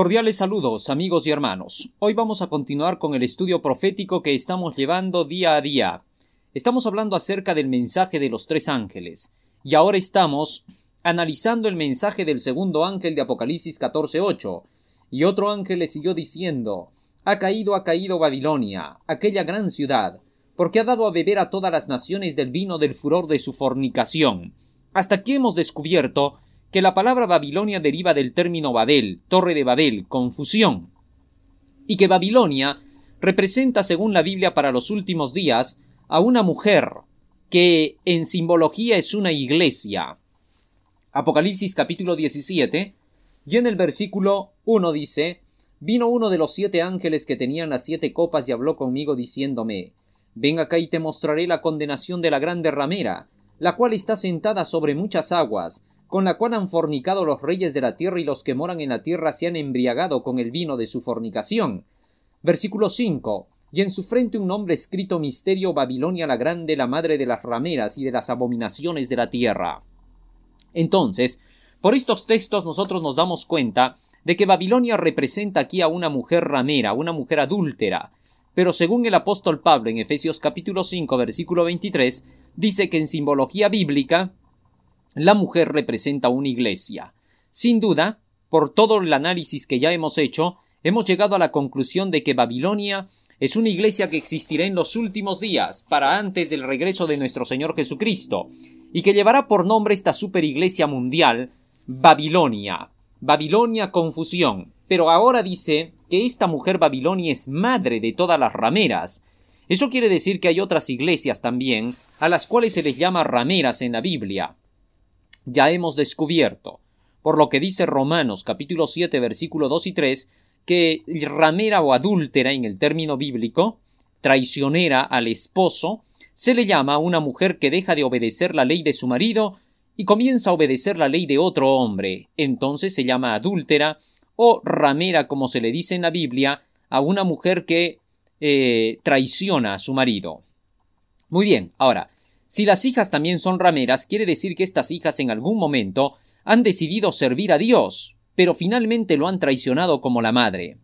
Cordiales saludos amigos y hermanos. Hoy vamos a continuar con el estudio profético que estamos llevando día a día. Estamos hablando acerca del mensaje de los tres ángeles y ahora estamos analizando el mensaje del segundo ángel de Apocalipsis 14.8 y otro ángel le siguió diciendo Ha caído, ha caído Babilonia, aquella gran ciudad, porque ha dado a beber a todas las naciones del vino del furor de su fornicación. Hasta aquí hemos descubierto que la palabra Babilonia deriva del término Babel, torre de Babel, confusión, y que Babilonia representa, según la Biblia para los últimos días, a una mujer que en simbología es una iglesia. Apocalipsis capítulo 17, y en el versículo 1 dice, Vino uno de los siete ángeles que tenían las siete copas y habló conmigo diciéndome, Ven acá y te mostraré la condenación de la grande ramera, la cual está sentada sobre muchas aguas, con la cual han fornicado los reyes de la tierra y los que moran en la tierra se han embriagado con el vino de su fornicación. Versículo 5. Y en su frente un nombre escrito Misterio Babilonia la Grande, la madre de las rameras y de las abominaciones de la tierra. Entonces, por estos textos nosotros nos damos cuenta de que Babilonia representa aquí a una mujer ramera, una mujer adúltera, pero según el apóstol Pablo en Efesios capítulo 5 versículo 23, dice que en simbología bíblica la mujer representa una iglesia. Sin duda, por todo el análisis que ya hemos hecho, hemos llegado a la conclusión de que Babilonia es una iglesia que existirá en los últimos días, para antes del regreso de nuestro Señor Jesucristo, y que llevará por nombre esta superiglesia mundial, Babilonia. Babilonia confusión. Pero ahora dice que esta mujer Babilonia es madre de todas las rameras. Eso quiere decir que hay otras iglesias también, a las cuales se les llama rameras en la Biblia ya hemos descubierto, por lo que dice Romanos capítulo 7 versículo 2 y 3, que ramera o adúltera en el término bíblico, traicionera al esposo, se le llama a una mujer que deja de obedecer la ley de su marido y comienza a obedecer la ley de otro hombre. Entonces se llama adúltera o ramera, como se le dice en la Biblia, a una mujer que eh, traiciona a su marido. Muy bien, ahora, si las hijas también son rameras, quiere decir que estas hijas en algún momento han decidido servir a Dios, pero finalmente lo han traicionado como la madre.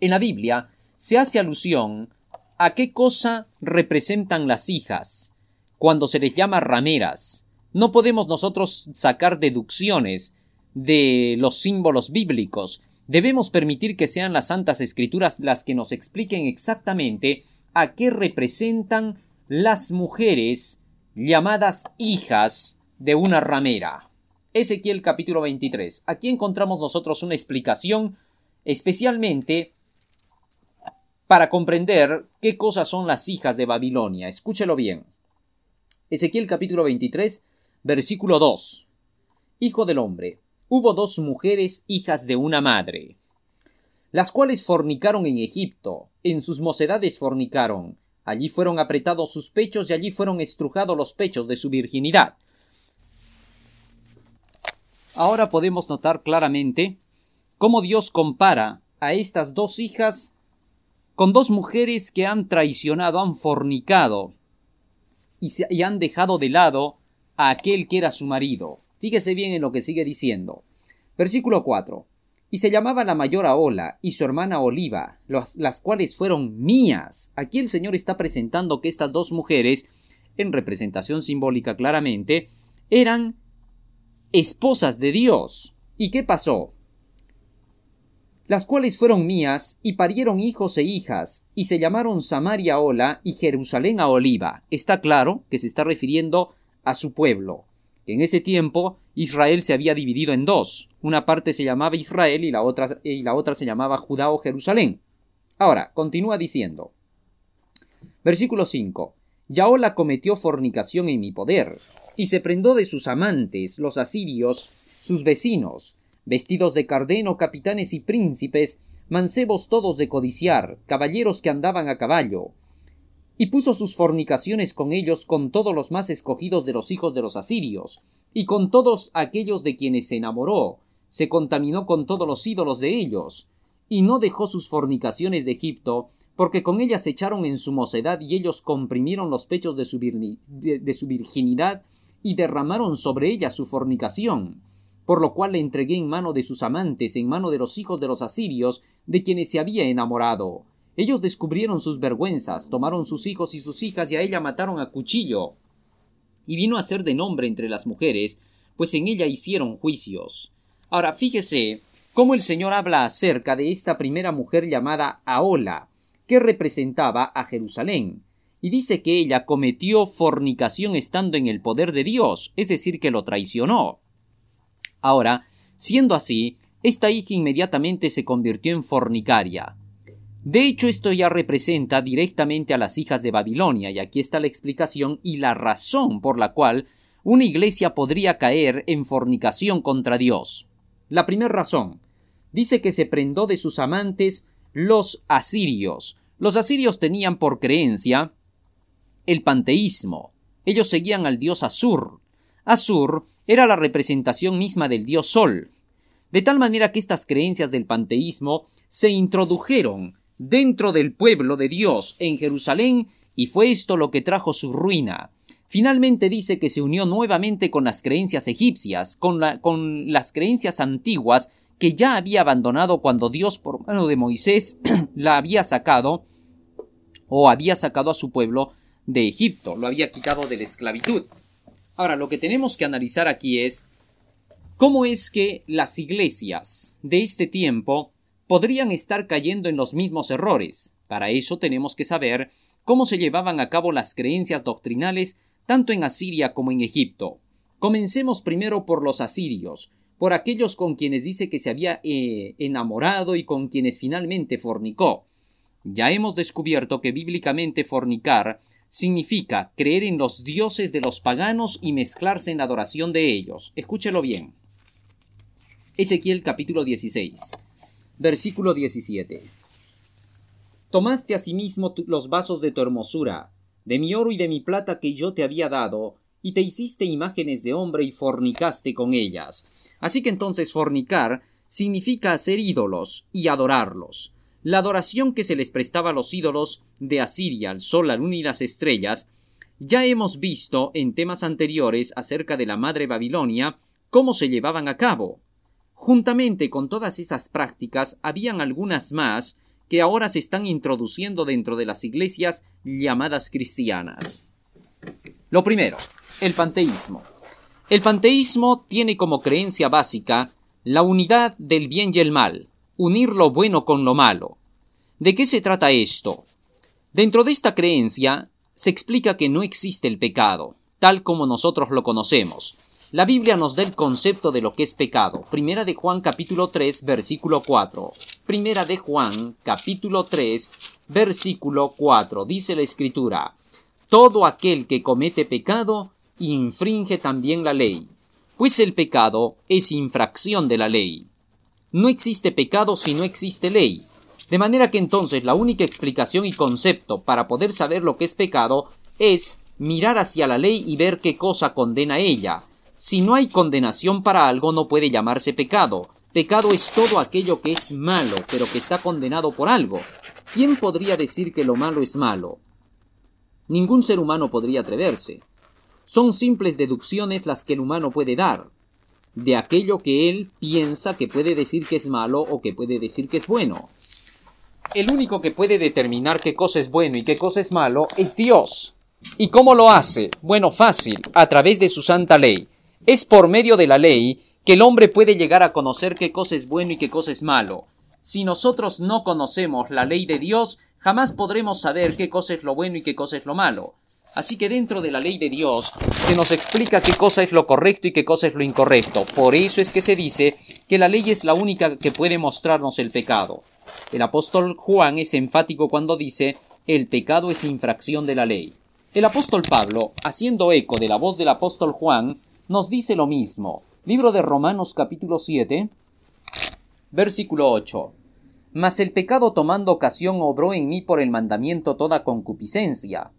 En la Biblia se hace alusión a qué cosa representan las hijas cuando se les llama rameras. No podemos nosotros sacar deducciones de los símbolos bíblicos. Debemos permitir que sean las santas escrituras las que nos expliquen exactamente a qué representan las mujeres llamadas hijas de una ramera. Ezequiel capítulo 23. Aquí encontramos nosotros una explicación especialmente para comprender qué cosas son las hijas de Babilonia. Escúchelo bien. Ezequiel capítulo 23, versículo 2. Hijo del hombre, hubo dos mujeres hijas de una madre, las cuales fornicaron en Egipto, en sus mocedades fornicaron, Allí fueron apretados sus pechos y allí fueron estrujados los pechos de su virginidad. Ahora podemos notar claramente cómo Dios compara a estas dos hijas con dos mujeres que han traicionado, han fornicado y, han dejado de lado a aquel que era su marido. Fíjese bien en lo que sigue diciendo. Versículo 4 y se llamaba la mayor Ola y su hermana Oliva, las cuales fueron mías. Aquí el Señor está presentando que estas dos mujeres, en representación simbólica claramente, eran esposas de Dios. ¿Y qué pasó? Las cuales fueron mías y parieron hijos e hijas, y se llamaron Samaria Ola y Jerusalén a Oliva. Está claro que se está refiriendo a su pueblo. En ese tiempo Israel se había dividido en dos. Una parte se llamaba Israel y la otra, y la otra se llamaba Judá o Jerusalén. Ahora, continúa diciendo. Versículo 5. Yaola cometió fornicación en mi poder, y se prendó de sus amantes, los asirios, sus vecinos, vestidos de cardeno, capitanes y príncipes, mancebos todos de codiciar, caballeros que andaban a caballo, y puso sus fornicaciones con ellos con todos los más escogidos de los hijos de los asirios, y con todos aquellos de quienes se enamoró, se contaminó con todos los ídolos de ellos, y no dejó sus fornicaciones de Egipto, porque con ellas se echaron en su mocedad y ellos comprimieron los pechos de su, de su virginidad y derramaron sobre ella su fornicación. por lo cual le entregué en mano de sus amantes, en mano de los hijos de los asirios, de quienes se había enamorado. Ellos descubrieron sus vergüenzas, tomaron sus hijos y sus hijas y a ella mataron a cuchillo. Y vino a ser de nombre entre las mujeres, pues en ella hicieron juicios. Ahora fíjese cómo el Señor habla acerca de esta primera mujer llamada Aola, que representaba a Jerusalén, y dice que ella cometió fornicación estando en el poder de Dios, es decir, que lo traicionó. Ahora, siendo así, esta hija inmediatamente se convirtió en fornicaria. De hecho, esto ya representa directamente a las hijas de Babilonia, y aquí está la explicación y la razón por la cual una iglesia podría caer en fornicación contra Dios. La primera razón, dice que se prendó de sus amantes los asirios. Los asirios tenían por creencia el panteísmo. Ellos seguían al dios Asur. Asur era la representación misma del dios Sol. De tal manera que estas creencias del panteísmo se introdujeron dentro del pueblo de Dios en Jerusalén y fue esto lo que trajo su ruina. Finalmente dice que se unió nuevamente con las creencias egipcias, con, las creencias antiguas que ya había abandonado cuando Dios por mano de Moisés la había sacado o había sacado a su pueblo de Egipto, lo había quitado de la esclavitud. Ahora, lo que tenemos que analizar aquí es cómo es que las iglesias de este tiempo podrían estar cayendo en los mismos errores. Para eso tenemos que saber cómo se llevaban a cabo las creencias doctrinales tanto en Asiria como en Egipto. Comencemos primero por los asirios, por aquellos con quienes dice que se había eh, enamorado y con quienes finalmente fornicó. Ya hemos descubierto que bíblicamente fornicar significa creer en los dioses de los paganos y mezclarse en adoración de ellos. Escúchelo bien. Ezequiel capítulo 16. Versículo 17. Tomaste asimismo los vasos de tu hermosura, de mi oro y de mi plata que yo te había dado, y te hiciste imágenes de hombre y fornicaste con ellas. Así que entonces fornicar significa hacer ídolos y adorarlos. La adoración que se les prestaba a los ídolos de Asiria, al sol, la luna y las estrellas, ya hemos visto en temas anteriores acerca de la madre Babilonia cómo se llevaban a cabo. Juntamente con todas esas prácticas, habían algunas más que ahora se están introduciendo dentro de las iglesias llamadas cristianas. Lo primero, el panteísmo. El panteísmo tiene como creencia básica la unidad del bien y el mal, unir lo bueno con lo malo. ¿De qué se trata esto? Dentro de esta creencia se explica que no existe el pecado, tal como nosotros lo conocemos, la Biblia nos da el concepto de lo que es pecado. Primera de Juan capítulo 3 versículo 4. Primera de Juan capítulo 3 versículo 4. Dice la escritura, Todo aquel que comete pecado infringe también la ley, pues el pecado es infracción de la ley. No existe pecado si no existe ley. De manera que entonces la única explicación y concepto para poder saber lo que es pecado es mirar hacia la ley y ver qué cosa condena ella, si no hay condenación para algo no puede llamarse pecado. Pecado es todo aquello que es malo, pero que está condenado por algo. ¿Quién podría decir que lo malo es malo? Ningún ser humano podría atreverse. Son simples deducciones las que el humano puede dar, de aquello que él piensa que puede decir que es malo o que puede decir que es bueno. El único que puede determinar qué cosa es bueno y qué cosa es malo es Dios. ¿Y cómo lo hace? Bueno, fácil, a través de su santa ley. Es por medio de la ley que el hombre puede llegar a conocer qué cosa es bueno y qué cosa es malo. Si nosotros no conocemos la ley de Dios, jamás podremos saber qué cosa es lo bueno y qué cosa es lo malo. Así que dentro de la ley de Dios se nos explica qué cosa es lo correcto y qué cosa es lo incorrecto. Por eso es que se dice que la ley es la única que puede mostrarnos el pecado. El apóstol Juan es enfático cuando dice el pecado es infracción de la ley. El apóstol Pablo, haciendo eco de la voz del apóstol Juan, nos dice lo mismo. Libro de Romanos capítulo 7, versículo 8. Mas el pecado tomando ocasión obró en mí por el mandamiento toda concupiscencia.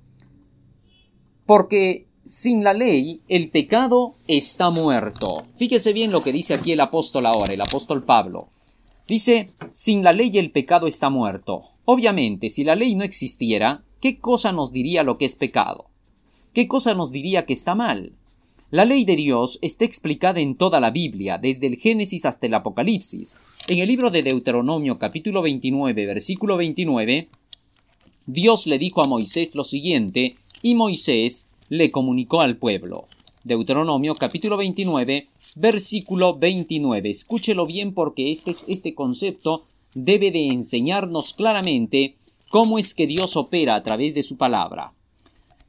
Porque sin la ley el pecado está muerto. Fíjese bien lo que dice aquí el apóstol ahora, el apóstol Pablo. Dice, sin la ley el pecado está muerto. Obviamente, si la ley no existiera, ¿qué cosa nos diría lo que es pecado? ¿Qué cosa nos diría que está mal? La ley de Dios está explicada en toda la Biblia, desde el Génesis hasta el Apocalipsis. En el libro de Deuteronomio capítulo 29, versículo 29, Dios le dijo a Moisés lo siguiente, y Moisés le comunicó al pueblo. Deuteronomio capítulo 29, versículo 29. Escúchelo bien porque este, este concepto debe de enseñarnos claramente cómo es que Dios opera a través de su palabra.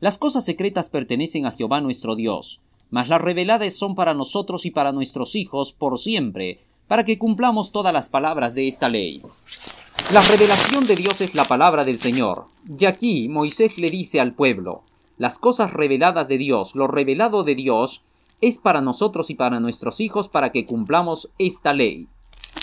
Las cosas secretas pertenecen a Jehová nuestro Dios, mas las reveladas son para nosotros y para nuestros hijos por siempre, para que cumplamos todas las palabras de esta ley. La revelación de Dios es la palabra del Señor, y aquí Moisés le dice al pueblo, las cosas reveladas de Dios, lo revelado de Dios, es para nosotros y para nuestros hijos para que cumplamos esta ley.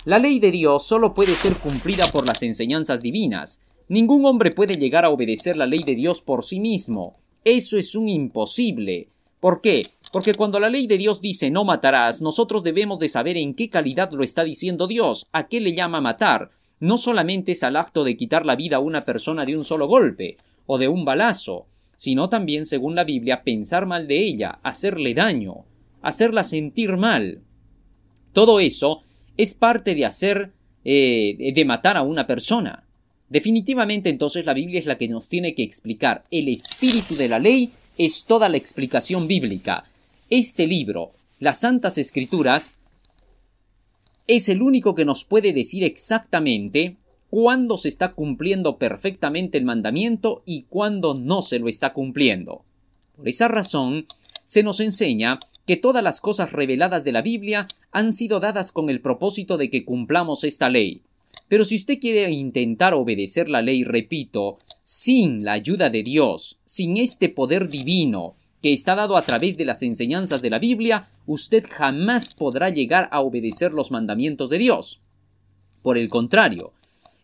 La ley de Dios solo puede ser cumplida por las enseñanzas divinas. Ningún hombre puede llegar a obedecer la ley de Dios por sí mismo. Eso es un imposible. ¿Por qué? Porque cuando la ley de Dios dice no matarás, nosotros debemos de saber en qué calidad lo está diciendo Dios, a qué le llama matar. No solamente es al acto de quitar la vida a una persona de un solo golpe, o de un balazo, sino también, según la Biblia, pensar mal de ella, hacerle daño, hacerla sentir mal. Todo eso es parte de hacer, eh, de matar a una persona. Definitivamente entonces la Biblia es la que nos tiene que explicar. El espíritu de la ley es toda la explicación bíblica. Este libro, las Santas Escrituras, es el único que nos puede decir exactamente cuándo se está cumpliendo perfectamente el mandamiento y cuándo no se lo está cumpliendo. Por esa razón, se nos enseña que todas las cosas reveladas de la Biblia han sido dadas con el propósito de que cumplamos esta ley. Pero si usted quiere intentar obedecer la ley, repito, sin la ayuda de Dios, sin este poder divino que está dado a través de las enseñanzas de la Biblia, usted jamás podrá llegar a obedecer los mandamientos de Dios. Por el contrario,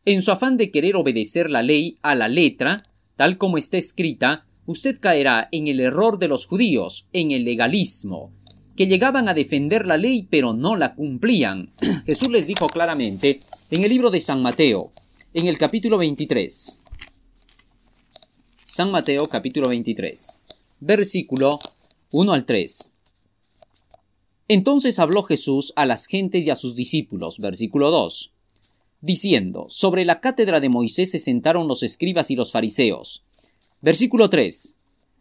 en su afán de querer obedecer la ley a la letra, tal como está escrita, usted caerá en el error de los judíos, en el legalismo, que llegaban a defender la ley pero no la cumplían. Jesús les dijo claramente en el libro de San Mateo, en el capítulo 23. San Mateo capítulo 23, versículo 1 al 3. Entonces habló Jesús a las gentes y a sus discípulos, versículo 2 diciendo, Sobre la cátedra de Moisés se sentaron los escribas y los fariseos. Versículo 3.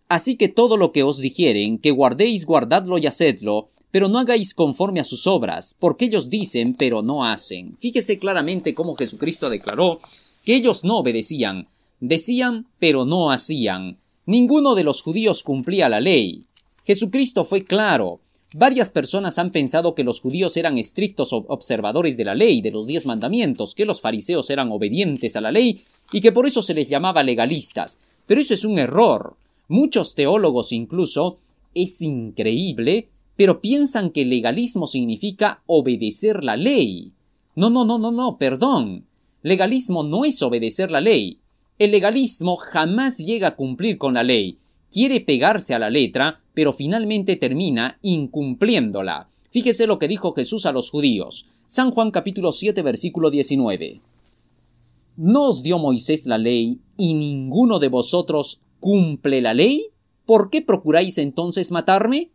Así que todo lo que os dijeren, que guardéis, guardadlo y hacedlo, pero no hagáis conforme a sus obras, porque ellos dicen, pero no hacen. Fíjese claramente cómo Jesucristo declaró que ellos no obedecían, decían, pero no hacían. Ninguno de los judíos cumplía la ley. Jesucristo fue claro, Varias personas han pensado que los judíos eran estrictos observadores de la ley, de los diez mandamientos, que los fariseos eran obedientes a la ley y que por eso se les llamaba legalistas. Pero eso es un error. Muchos teólogos incluso, es increíble, pero piensan que legalismo significa obedecer la ley. No, no, no, no, no, perdón. Legalismo no es obedecer la ley. El legalismo jamás llega a cumplir con la ley. Quiere pegarse a la letra, pero finalmente termina incumpliéndola. Fíjese lo que dijo Jesús a los judíos. San Juan capítulo 7 versículo 19. ¿No os dio Moisés la ley y ninguno de vosotros cumple la ley? ¿Por qué procuráis entonces matarme?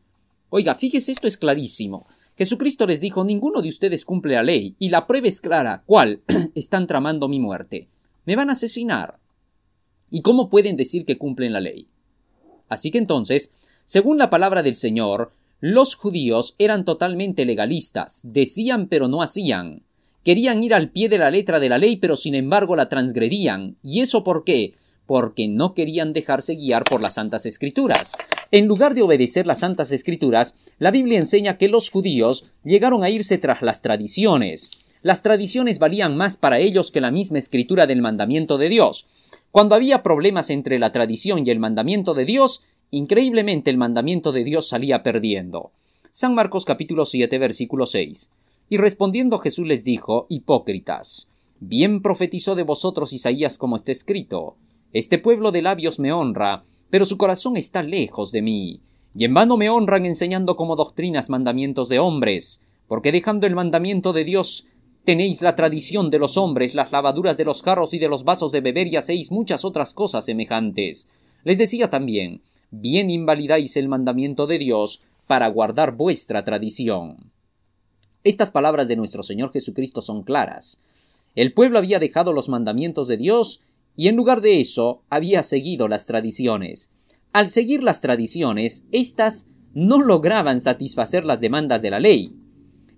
Oiga, fíjese, esto es clarísimo. Jesucristo les dijo, ninguno de ustedes cumple la ley, y la prueba es clara, ¿cuál? Están tramando mi muerte. Me van a asesinar. ¿Y cómo pueden decir que cumplen la ley? Así que entonces, según la palabra del Señor, los judíos eran totalmente legalistas, decían pero no hacían. Querían ir al pie de la letra de la ley, pero sin embargo la transgredían. ¿Y eso por qué? Porque no querían dejarse guiar por las Santas Escrituras. En lugar de obedecer las Santas Escrituras, la Biblia enseña que los judíos llegaron a irse tras las tradiciones. Las tradiciones valían más para ellos que la misma escritura del mandamiento de Dios. Cuando había problemas entre la tradición y el mandamiento de Dios, Increíblemente el mandamiento de Dios salía perdiendo. San Marcos capítulo 7 versículo 6. Y respondiendo Jesús les dijo, Hipócritas, bien profetizó de vosotros Isaías como está escrito, Este pueblo de labios me honra, pero su corazón está lejos de mí, y en vano me honran enseñando como doctrinas mandamientos de hombres, porque dejando el mandamiento de Dios, tenéis la tradición de los hombres, las lavaduras de los jarros y de los vasos de beber y hacéis muchas otras cosas semejantes. Les decía también, bien invalidáis el mandamiento de Dios para guardar vuestra tradición. Estas palabras de nuestro Señor Jesucristo son claras. El pueblo había dejado los mandamientos de Dios y en lugar de eso había seguido las tradiciones. Al seguir las tradiciones, éstas no lograban satisfacer las demandas de la ley.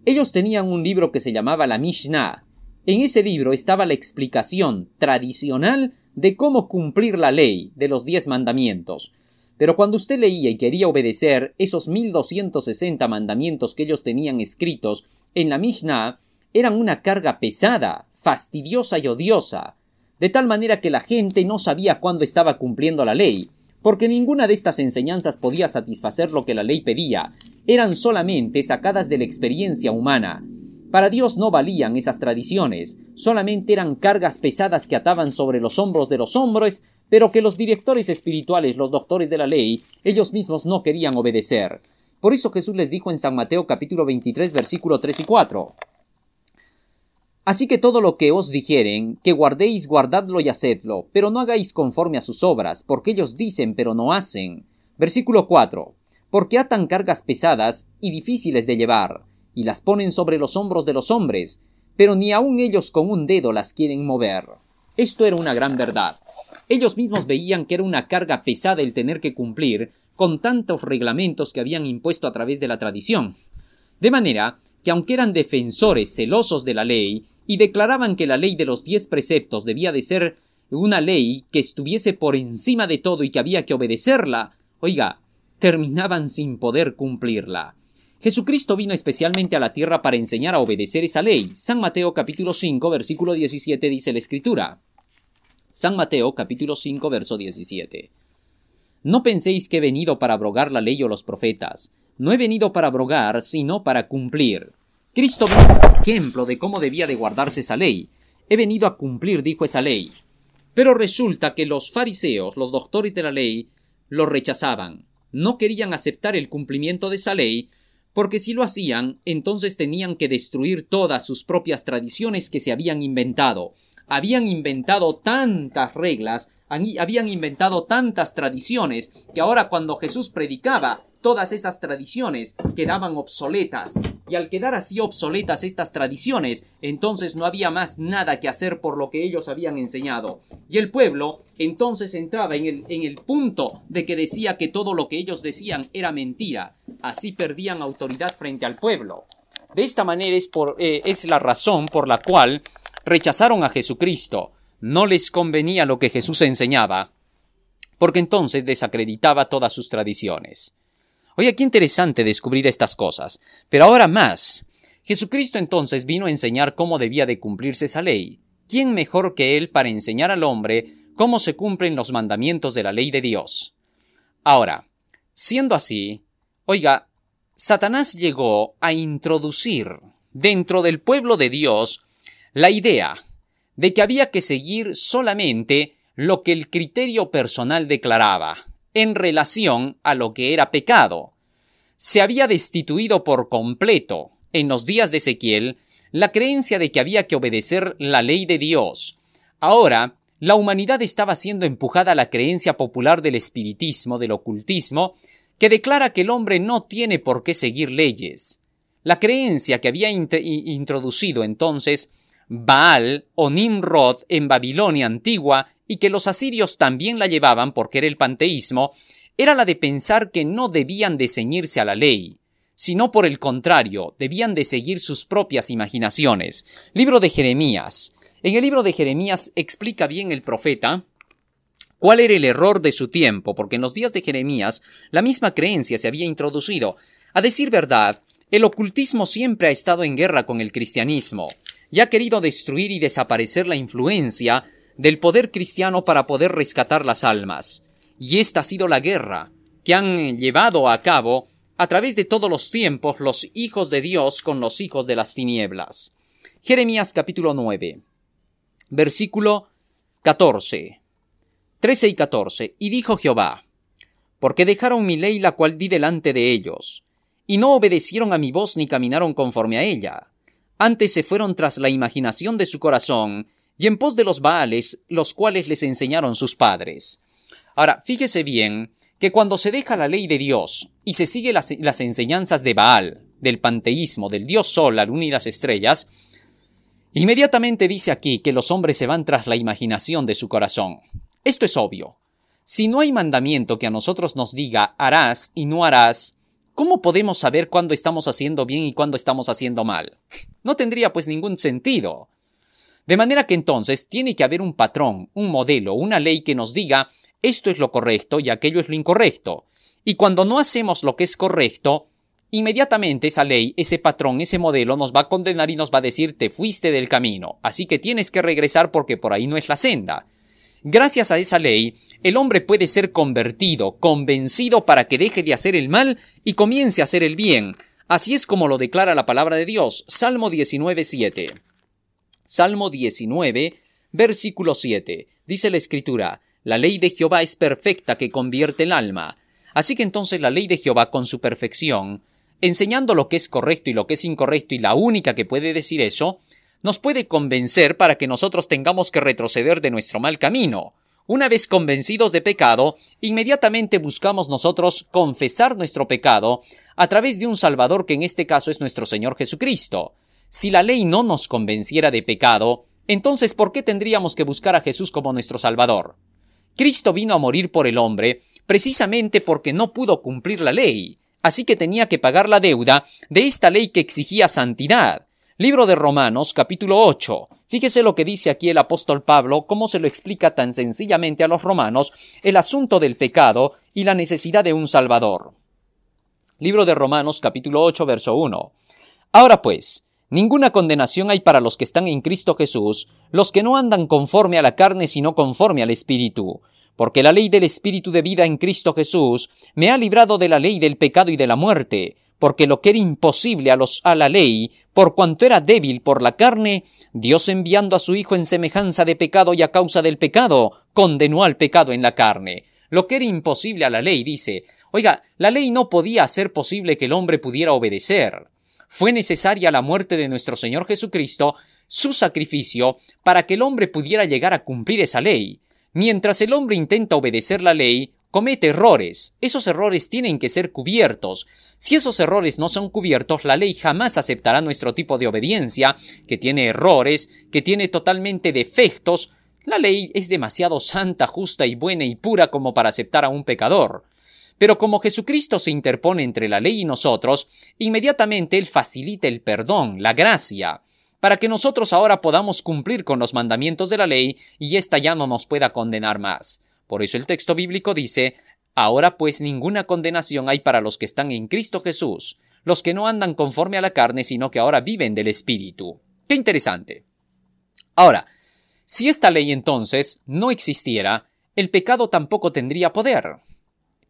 Ellos tenían un libro que se llamaba la Mishnah. En ese libro estaba la explicación tradicional de cómo cumplir la ley de los diez mandamientos. Pero cuando usted leía y quería obedecer esos 1260 mandamientos que ellos tenían escritos en la Mishnah, eran una carga pesada, fastidiosa y odiosa, de tal manera que la gente no sabía cuándo estaba cumpliendo la ley, porque ninguna de estas enseñanzas podía satisfacer lo que la ley pedía, eran solamente sacadas de la experiencia humana. Para Dios no valían esas tradiciones, solamente eran cargas pesadas que ataban sobre los hombros de los hombres, pero que los directores espirituales, los doctores de la ley, ellos mismos no querían obedecer. Por eso Jesús les dijo en San Mateo capítulo 23 versículo 3 y 4. Así que todo lo que os dijeren, que guardéis, guardadlo y hacedlo, pero no hagáis conforme a sus obras, porque ellos dicen, pero no hacen. Versículo 4. Porque atan cargas pesadas y difíciles de llevar, y las ponen sobre los hombros de los hombres, pero ni aun ellos con un dedo las quieren mover. Esto era una gran verdad. Ellos mismos veían que era una carga pesada el tener que cumplir con tantos reglamentos que habían impuesto a través de la tradición. De manera que aunque eran defensores celosos de la ley, y declaraban que la ley de los diez preceptos debía de ser una ley que estuviese por encima de todo y que había que obedecerla, oiga, terminaban sin poder cumplirla. Jesucristo vino especialmente a la tierra para enseñar a obedecer esa ley. San Mateo capítulo 5 versículo 17 dice la escritura. San Mateo capítulo 5 verso 17. No penséis que he venido para abrogar la ley o los profetas. No he venido para abrogar, sino para cumplir. Cristo vino ejemplo de cómo debía de guardarse esa ley. He venido a cumplir, dijo esa ley. Pero resulta que los fariseos, los doctores de la ley, lo rechazaban. No querían aceptar el cumplimiento de esa ley, porque si lo hacían, entonces tenían que destruir todas sus propias tradiciones que se habían inventado. Habían inventado tantas reglas, habían inventado tantas tradiciones, que ahora cuando Jesús predicaba, todas esas tradiciones quedaban obsoletas, y al quedar así obsoletas estas tradiciones, entonces no había más nada que hacer por lo que ellos habían enseñado. Y el pueblo entonces entraba en el, en el punto de que decía que todo lo que ellos decían era mentira. Así perdían autoridad frente al pueblo. De esta manera es, por, eh, es la razón por la cual rechazaron a Jesucristo. No les convenía lo que Jesús enseñaba, porque entonces desacreditaba todas sus tradiciones. Oye, qué interesante descubrir estas cosas. Pero ahora más. Jesucristo entonces vino a enseñar cómo debía de cumplirse esa ley. ¿Quién mejor que Él para enseñar al hombre cómo se cumplen los mandamientos de la ley de Dios? Ahora, siendo así, oiga, Satanás llegó a introducir dentro del pueblo de Dios la idea de que había que seguir solamente lo que el criterio personal declaraba en relación a lo que era pecado. Se había destituido por completo, en los días de Ezequiel, la creencia de que había que obedecer la ley de Dios. Ahora, la humanidad estaba siendo empujada a la creencia popular del espiritismo, del ocultismo, que declara que el hombre no tiene por qué seguir leyes. La creencia que había introducido entonces Baal o Nimrod en Babilonia antigua y que los asirios también la llevaban porque era el panteísmo, era la de pensar que no debían de ceñirse a la ley, sino por el contrario, debían de seguir sus propias imaginaciones. Libro de Jeremías. En el libro de Jeremías explica bien el profeta cuál era el error de su tiempo, porque en los días de Jeremías la misma creencia se había introducido. A decir verdad, el ocultismo siempre ha estado en guerra con el cristianismo y ha querido destruir y desaparecer la influencia del poder cristiano para poder rescatar las almas. Y esta ha sido la guerra que han llevado a cabo a través de todos los tiempos los hijos de Dios con los hijos de las tinieblas. Jeremías capítulo 9, versículo 14, 13 y 14. Y dijo Jehová, porque dejaron mi ley la cual di delante de ellos, y no obedecieron a mi voz ni caminaron conforme a ella. Antes se fueron tras la imaginación de su corazón, y en pos de los Baales, los cuales les enseñaron sus padres. Ahora, fíjese bien que cuando se deja la ley de Dios y se sigue las, enseñanzas de Baal, del panteísmo, del dios Sol, la luna y las estrellas, inmediatamente dice aquí que los hombres se van tras la imaginación de su corazón. Esto es obvio. Si no hay mandamiento que a nosotros nos diga harás y no harás, ¿cómo podemos saber cuándo estamos haciendo bien y cuándo estamos haciendo mal? No tendría pues ningún sentido. De manera que entonces tiene que haber un patrón, un modelo, una ley que nos diga esto es lo correcto y aquello es lo incorrecto. Y cuando no hacemos lo que es correcto, inmediatamente esa ley, ese patrón, ese modelo nos va a condenar y nos va a decir te fuiste del camino, así que tienes que regresar porque por ahí no es la senda. Gracias a esa ley, el hombre puede ser convertido, convencido para que deje de hacer el mal y comience a hacer el bien. Así es como lo declara la palabra de Dios. Salmo 19, 7. Salmo 19, versículo 7. Dice la escritura, la ley de Jehová es perfecta que convierte el alma. Así que entonces la ley de Jehová con su perfección, enseñando lo que es correcto y lo que es incorrecto y la única que puede decir eso, nos puede convencer para que nosotros tengamos que retroceder de nuestro mal camino. Una vez convencidos de pecado, inmediatamente buscamos nosotros confesar nuestro pecado a través de un Salvador que en este caso es nuestro Señor Jesucristo. Si la ley no nos convenciera de pecado, entonces ¿por qué tendríamos que buscar a Jesús como nuestro Salvador? Cristo vino a morir por el hombre precisamente porque no pudo cumplir la ley, así que tenía que pagar la deuda de esta ley que exigía santidad. Libro de Romanos, capítulo 8. Fíjese lo que dice aquí el apóstol Pablo, cómo se lo explica tan sencillamente a los romanos el asunto del pecado y la necesidad de un Salvador. Libro de Romanos, capítulo 8, verso 1. Ahora pues, ninguna condenación hay para los que están en Cristo Jesús, los que no andan conforme a la carne, sino conforme al Espíritu. Porque la ley del Espíritu de vida en Cristo Jesús me ha librado de la ley del pecado y de la muerte, porque lo que era imposible a los a la ley, por cuanto era débil por la carne, Dios enviando a su Hijo en semejanza de pecado y a causa del pecado, condenó al pecado en la carne. Lo que era imposible a la ley, dice, oiga, la ley no podía hacer posible que el hombre pudiera obedecer. Fue necesaria la muerte de nuestro Señor Jesucristo, su sacrificio, para que el hombre pudiera llegar a cumplir esa ley. Mientras el hombre intenta obedecer la ley, comete errores. Esos errores tienen que ser cubiertos. Si esos errores no son cubiertos, la ley jamás aceptará nuestro tipo de obediencia, que tiene errores, que tiene totalmente defectos. La ley es demasiado santa, justa y buena y pura como para aceptar a un pecador. Pero como Jesucristo se interpone entre la ley y nosotros, inmediatamente Él facilita el perdón, la gracia, para que nosotros ahora podamos cumplir con los mandamientos de la ley y ésta ya no nos pueda condenar más. Por eso el texto bíblico dice, Ahora pues ninguna condenación hay para los que están en Cristo Jesús, los que no andan conforme a la carne, sino que ahora viven del Espíritu. Qué interesante. Ahora, si esta ley entonces no existiera, el pecado tampoco tendría poder.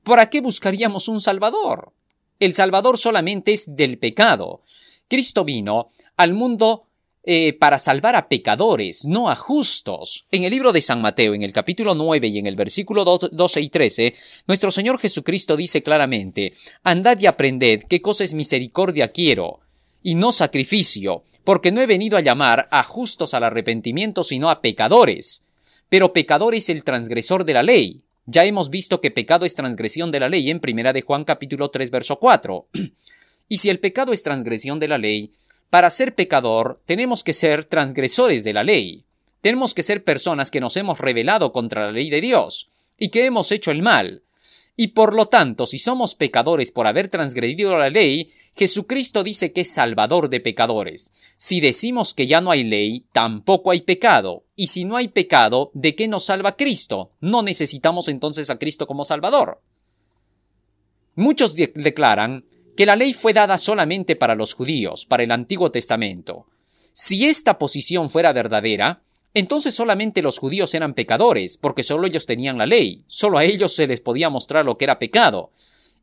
¿Para qué buscaríamos un Salvador? El Salvador solamente es del pecado. Cristo vino al mundo eh, para salvar a pecadores, no a justos. En el libro de San Mateo, en el capítulo 9 y en el versículo 12 y 13, nuestro Señor Jesucristo dice claramente, Andad y aprended qué cosa es misericordia quiero, y no sacrificio, porque no he venido a llamar a justos al arrepentimiento, sino a pecadores. Pero pecador es el transgresor de la ley. Ya hemos visto que pecado es transgresión de la ley en primera de Juan capítulo 3 verso 4. y si el pecado es transgresión de la ley, para ser pecador tenemos que ser transgresores de la ley. Tenemos que ser personas que nos hemos rebelado contra la ley de Dios y que hemos hecho el mal. Y por lo tanto, si somos pecadores por haber transgredido la ley, Jesucristo dice que es salvador de pecadores. Si decimos que ya no hay ley, tampoco hay pecado. Y si no hay pecado, ¿de qué nos salva Cristo? No necesitamos entonces a Cristo como salvador. Muchos declaran que la ley fue dada solamente para los judíos, para el Antiguo Testamento. Si esta posición fuera verdadera, entonces solamente los judíos eran pecadores, porque solo ellos tenían la ley, solo a ellos se les podía mostrar lo que era pecado.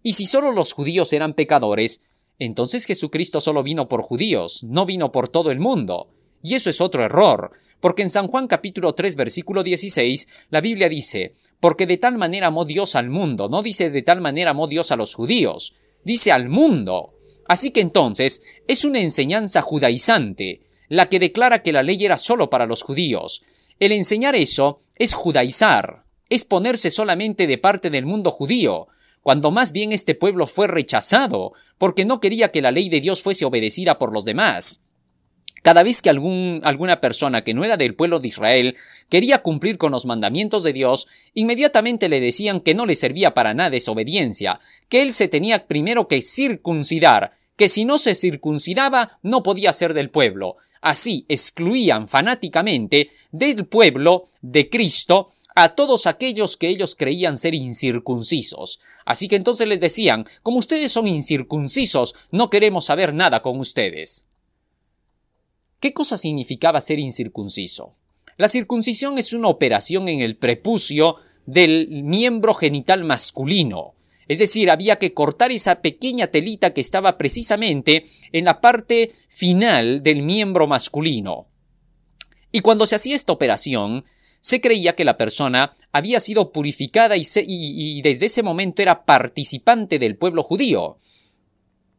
Y si solo los judíos eran pecadores, entonces Jesucristo solo vino por judíos, no vino por todo el mundo. Y eso es otro error, porque en San Juan capítulo 3 versículo 16 la Biblia dice, porque de tal manera amó Dios al mundo, no dice de tal manera amó Dios a los judíos, dice al mundo. Así que entonces es una enseñanza judaizante, la que declara que la ley era solo para los judíos. El enseñar eso es judaizar, es ponerse solamente de parte del mundo judío, cuando más bien este pueblo fue rechazado, porque no quería que la ley de Dios fuese obedecida por los demás. Cada vez que alguna persona que no era del pueblo de Israel quería cumplir con los mandamientos de Dios, inmediatamente le decían que no le servía para nada esa obediencia, que él se tenía primero que circuncidar, que si no se circuncidaba no podía ser del pueblo. Así excluían fanáticamente del pueblo de Cristo a todos aquellos que ellos creían ser incircuncisos. Así que entonces les decían, como ustedes son incircuncisos, no queremos saber nada con ustedes. ¿Qué cosa significaba ser incircunciso? La circuncisión es una operación en el prepucio del miembro genital masculino. Es decir, había que cortar esa pequeña telita que estaba precisamente en la parte final del miembro masculino. Y cuando se hacía esta operación, se creía que la persona había sido purificada y, desde ese momento era participante del pueblo judío.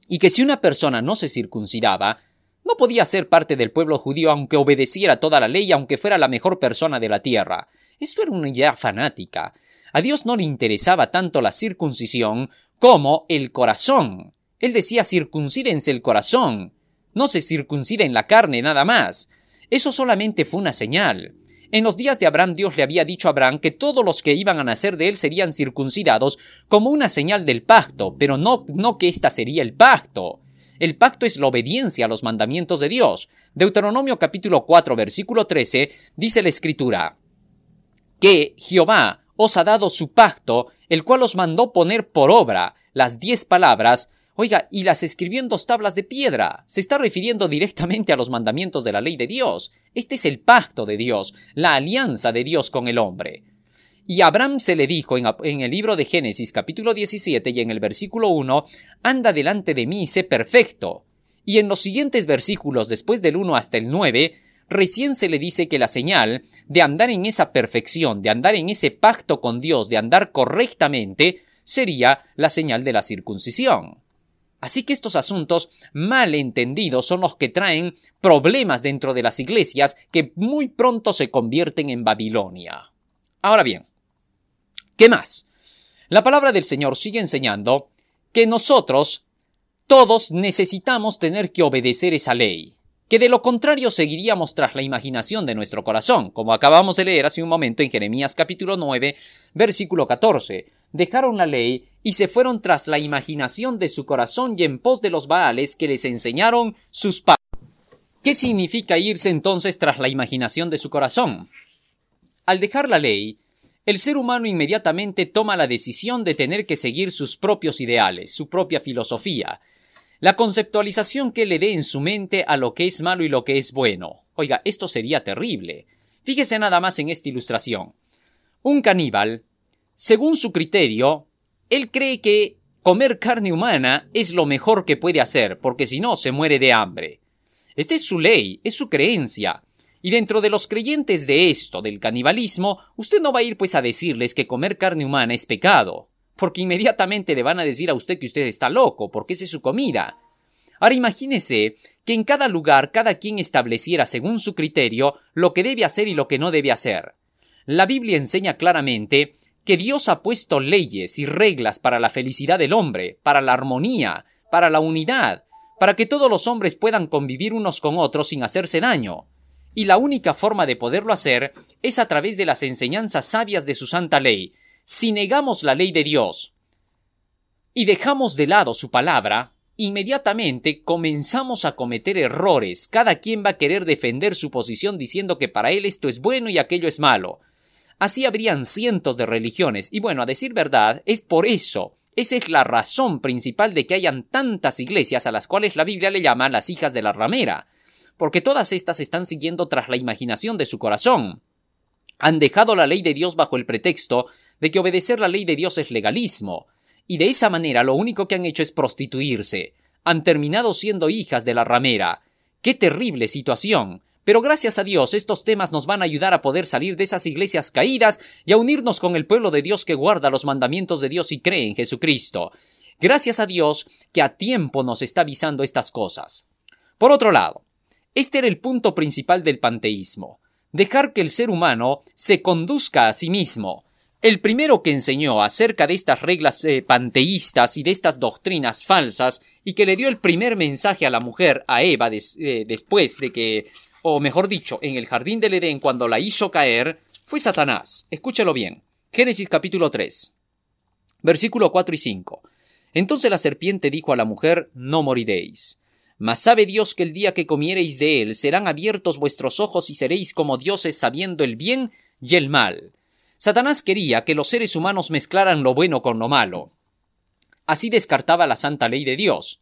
Y que si una persona no se circuncidaba, no podía ser parte del pueblo judío aunque obedeciera toda la ley, aunque fuera la mejor persona de la tierra. Esto era una idea fanática. A Dios no le interesaba tanto la circuncisión como el corazón. Él decía circuncídense el corazón. No se circunciden la carne nada más. Eso solamente fue una señal. En los días de Abraham Dios le había dicho a Abraham que todos los que iban a nacer de él serían circuncidados como una señal del pacto, pero no, no que ésta sería el pacto. El pacto es la obediencia a los mandamientos de Dios. Deuteronomio capítulo 4 versículo 13 dice la escritura que Jehová os ha dado su pacto, el cual os mandó poner por obra las diez palabras, oiga, y las escribió en dos tablas de piedra. Se está refiriendo directamente a los mandamientos de la ley de Dios. Este es el pacto de Dios, la alianza de Dios con el hombre. Y Abraham se le dijo en, el libro de Génesis capítulo 17 y en el versículo 1, anda delante de mí y sé perfecto. Y en los siguientes versículos, después del 1 hasta el 9, recién se le dice que la señal de andar en esa perfección, de andar en ese pacto con Dios, de andar correctamente, sería la señal de la circuncisión. Así que estos asuntos mal entendidos son los que traen problemas dentro de las iglesias que muy pronto se convierten en Babilonia. Ahora bien, ¿Qué más? La palabra del Señor sigue enseñando que nosotros todos necesitamos tener que obedecer esa ley, que de lo contrario seguiríamos tras la imaginación de nuestro corazón, como acabamos de leer hace un momento en Jeremías capítulo 9, versículo 14. Dejaron la ley y se fueron tras la imaginación de su corazón y en pos de los Baales que les enseñaron sus padres. ¿Qué significa irse entonces tras la imaginación de su corazón? Al dejar la ley, el ser humano inmediatamente toma la decisión de tener que seguir sus propios ideales, su propia filosofía, la conceptualización que le dé en su mente a lo que es malo y lo que es bueno. Oiga, esto sería terrible. Fíjese nada más en esta ilustración. Un caníbal, según su criterio, él cree que comer carne humana es lo mejor que puede hacer, porque si no se muere de hambre. Esta es su ley, es su creencia. Y dentro de los creyentes de esto, del canibalismo, usted no va a ir pues a decirles que comer carne humana es pecado, porque inmediatamente le van a decir a usted que usted está loco, porque esa es su comida. Ahora imagínese que en cada lugar cada quien estableciera según su criterio lo que debe hacer y lo que no debe hacer. La Biblia enseña claramente que Dios ha puesto leyes y reglas para la felicidad del hombre, para la armonía, para la unidad, para que todos los hombres puedan convivir unos con otros sin hacerse daño y la única forma de poderlo hacer es a través de las enseñanzas sabias de su santa ley. Si negamos la ley de Dios y dejamos de lado su palabra, inmediatamente comenzamos a cometer errores. Cada quien va a querer defender su posición diciendo que para él esto es bueno y aquello es malo. Así habrían cientos de religiones, y bueno, a decir verdad, es por eso, esa es la razón principal de que hayan tantas iglesias a las cuales la Biblia le llama las hijas de la ramera porque todas estas están siguiendo tras la imaginación de su corazón. Han dejado la ley de Dios bajo el pretexto de que obedecer la ley de Dios es legalismo, y de esa manera lo único que han hecho es prostituirse. Han terminado siendo hijas de la ramera. ¡Qué terrible situación! Pero gracias a Dios estos temas nos van a ayudar a poder salir de esas iglesias caídas y a unirnos con el pueblo de Dios que guarda los mandamientos de Dios y cree en Jesucristo. Gracias a Dios que a tiempo nos está avisando estas cosas. Por otro lado, este era el punto principal del panteísmo, dejar que el ser humano se conduzca a sí mismo, El primero que enseñó acerca de estas reglas eh, panteístas y de estas doctrinas falsas y que le dio el primer mensaje a la mujer, a Eva, eh, después de que, o mejor dicho, en el jardín del Edén cuando la hizo caer, fue Satanás. Escúchelo bien. Génesis capítulo 3. Versículo 4 y 5. Entonces la serpiente dijo a la mujer, No moriréis. Mas sabe Dios que el día que comiereis de él serán abiertos vuestros ojos y seréis como dioses sabiendo el bien y el mal. Satanás quería que los seres humanos mezclaran lo bueno con lo malo. Así descartaba la santa ley de Dios,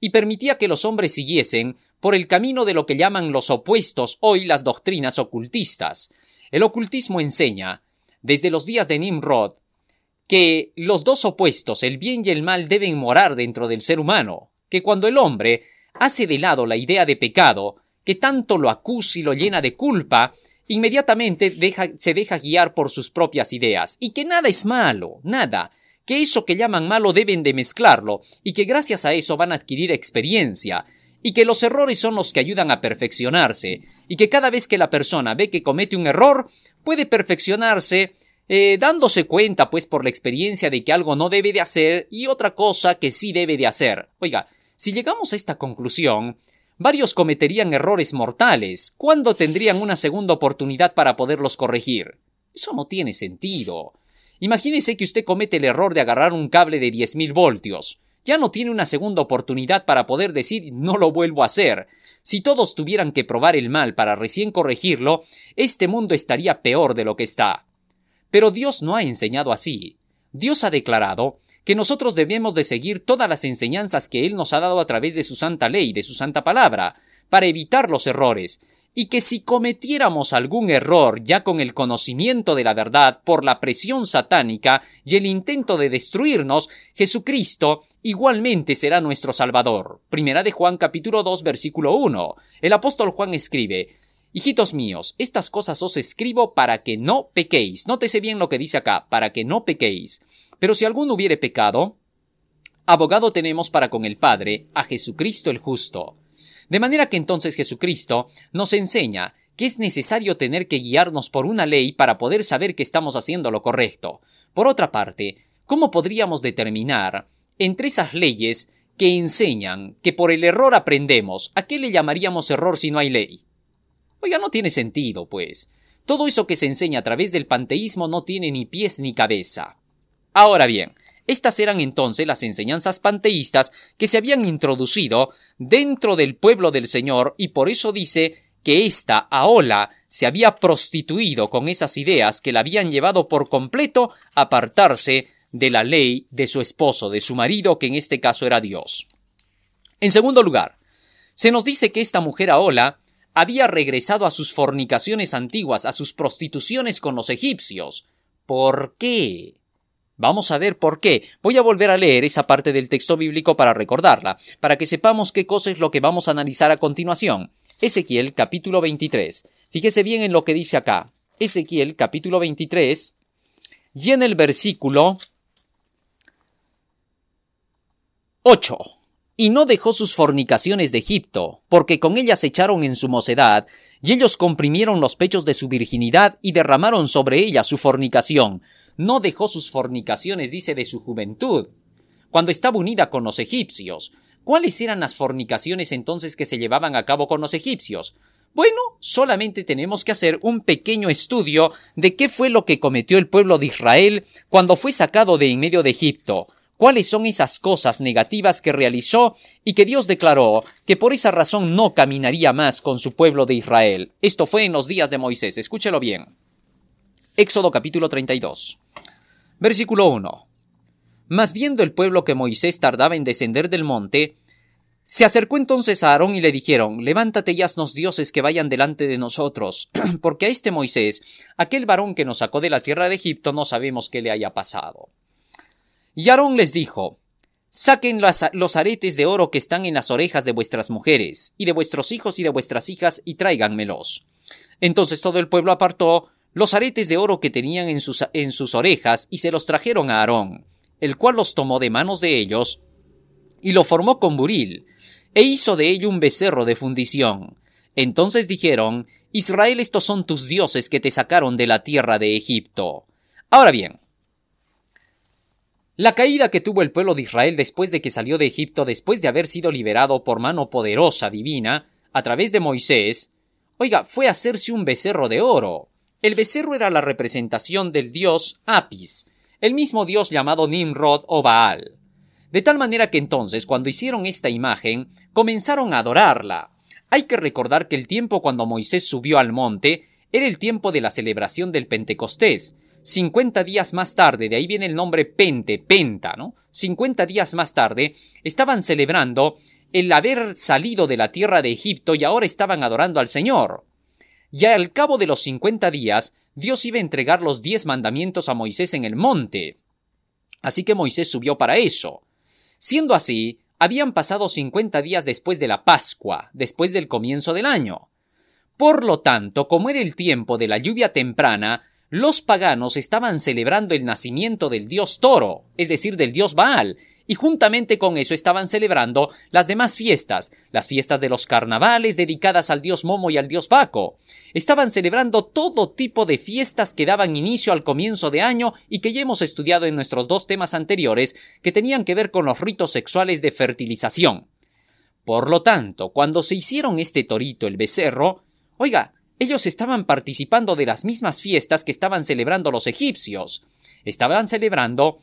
y permitía que los hombres siguiesen por el camino de lo que llaman los opuestos hoy las doctrinas ocultistas. El ocultismo enseña, desde los días de Nimrod, que los dos opuestos, el bien y el mal, deben morar dentro del ser humano, que cuando el hombre hace de lado la idea de pecado, que tanto lo acusa y lo llena de culpa, inmediatamente se deja guiar por sus propias ideas, y que nada es malo, nada, que eso que llaman malo deben de mezclarlo, y que gracias a eso van a adquirir experiencia, y que los errores son los que ayudan a perfeccionarse, y que cada vez que la persona ve que comete un error, puede perfeccionarse, eh, dándose cuenta, pues, por la experiencia de que algo no debe de hacer y otra cosa que sí debe de hacer. Oiga, si llegamos a esta conclusión, varios cometerían errores mortales. ¿Cuándo tendrían una segunda oportunidad para poderlos corregir? Eso no tiene sentido. Imagínese que usted comete el error de agarrar un cable de 10.000 voltios. Ya no tiene una segunda oportunidad para poder decir no lo vuelvo a hacer. Si todos tuvieran que probar el mal para recién corregirlo, este mundo estaría peor de lo que está. Pero Dios no ha enseñado así. Dios ha declarado que nosotros debemos de seguir todas las enseñanzas que Él nos ha dado a través de su santa ley, de su santa palabra, para evitar los errores, y que si cometiéramos algún error ya con el conocimiento de la verdad por la presión satánica y el intento de destruirnos, Jesucristo igualmente será nuestro Salvador. Primera de Juan capítulo 2 versículo 1. El apóstol Juan escribe Hijitos míos, estas cosas os escribo para que no pequéis. Nótese bien lo que dice acá, para que no pequéis. Pero si alguno hubiere pecado, abogado tenemos para con el Padre, a Jesucristo el justo. De manera que entonces Jesucristo nos enseña que es necesario tener que guiarnos por una ley para poder saber que estamos haciendo lo correcto. Por otra parte, ¿cómo podríamos determinar entre esas leyes que enseñan que por el error aprendemos, ¿a qué le llamaríamos error si no hay ley? Oiga, no tiene sentido, pues. Todo eso que se enseña a través del panteísmo no tiene ni pies ni cabeza. Ahora bien, estas eran entonces las enseñanzas panteístas que se habían introducido dentro del pueblo del Señor y por eso dice que esta Aola se había prostituido con esas ideas que la habían llevado por completo a apartarse de la ley de su esposo, de su marido, que en este caso era Dios. En segundo lugar, se nos dice que esta mujer Aola había regresado a sus fornicaciones antiguas, a sus prostituciones con los egipcios. ¿Por qué? Vamos a ver por qué. Voy a volver a leer esa parte del texto bíblico para recordarla, para que sepamos qué cosa es lo que vamos a analizar a continuación. Ezequiel capítulo 23. Fíjese bien en lo que dice acá. Ezequiel capítulo 23 y en el versículo 8. Y no dejó sus fornicaciones de Egipto, porque con ellas echaron en su mocedad, y ellos comprimieron los pechos de su virginidad y derramaron sobre ella su fornicación, no dejó sus fornicaciones, dice, de su juventud, cuando estaba unida con los egipcios. ¿Cuáles eran las fornicaciones entonces que se llevaban a cabo con los egipcios? Bueno, solamente tenemos que hacer un pequeño estudio de qué fue lo que cometió el pueblo de Israel cuando fue sacado de en medio de Egipto. ¿Cuáles son esas cosas negativas que realizó y que Dios declaró que por esa razón no caminaría más con su pueblo de Israel? Esto fue en los días de Moisés. Escúchelo bien. Éxodo capítulo 32. Versículo 1. Mas viendo el pueblo que Moisés tardaba en descender del monte, se acercó entonces a Aarón y le dijeron, Levántate y haznos dioses que vayan delante de nosotros, porque a este Moisés, aquel varón que nos sacó de la tierra de Egipto, no sabemos qué le haya pasado. Y Aarón les dijo, Saquen los aretes de oro que están en las orejas de vuestras mujeres, y de vuestros hijos y de vuestras hijas, y tráiganmelos. Entonces todo el pueblo apartó los aretes de oro que tenían en sus, en sus orejas y se los trajeron a Aarón, el cual los tomó de manos de ellos y lo formó con buril, e hizo de ello un becerro de fundición. Entonces dijeron, Israel estos son tus dioses que te sacaron de la tierra de Egipto. Ahora bien, la caída que tuvo el pueblo de Israel después de que salió de Egipto, después de haber sido liberado por mano poderosa divina, a través de Moisés, oiga, fue hacerse un becerro de oro. El becerro era la representación del dios Apis, el mismo dios llamado Nimrod o Baal. De tal manera que entonces, cuando hicieron esta imagen, comenzaron a adorarla. Hay que recordar que el tiempo cuando Moisés subió al monte era el tiempo de la celebración del Pentecostés, 50 días más tarde, de ahí viene el nombre Pente, Penta, ¿no? 50 días más tarde, estaban celebrando el haber salido de la tierra de Egipto y ahora estaban adorando al Señor. Ya al cabo de los 50 días, Dios iba a entregar los diez mandamientos a Moisés en el monte. Así que Moisés subió para eso. Siendo así, habían pasado 50 días después de la Pascua, después del comienzo del año. Por lo tanto, como era el tiempo de la lluvia temprana, los paganos estaban celebrando el nacimiento del dios toro, es decir, del dios Baal, y juntamente con eso estaban celebrando las demás fiestas, las fiestas de los carnavales dedicadas al dios Momo y al dios Baco. Estaban celebrando todo tipo de fiestas que daban inicio al comienzo de año y que ya hemos estudiado en nuestros dos temas anteriores que tenían que ver con los ritos sexuales de fertilización. Por lo tanto, cuando se hicieron este torito, el becerro, oiga, ellos estaban participando de las mismas fiestas que estaban celebrando los egipcios. Estaban celebrando,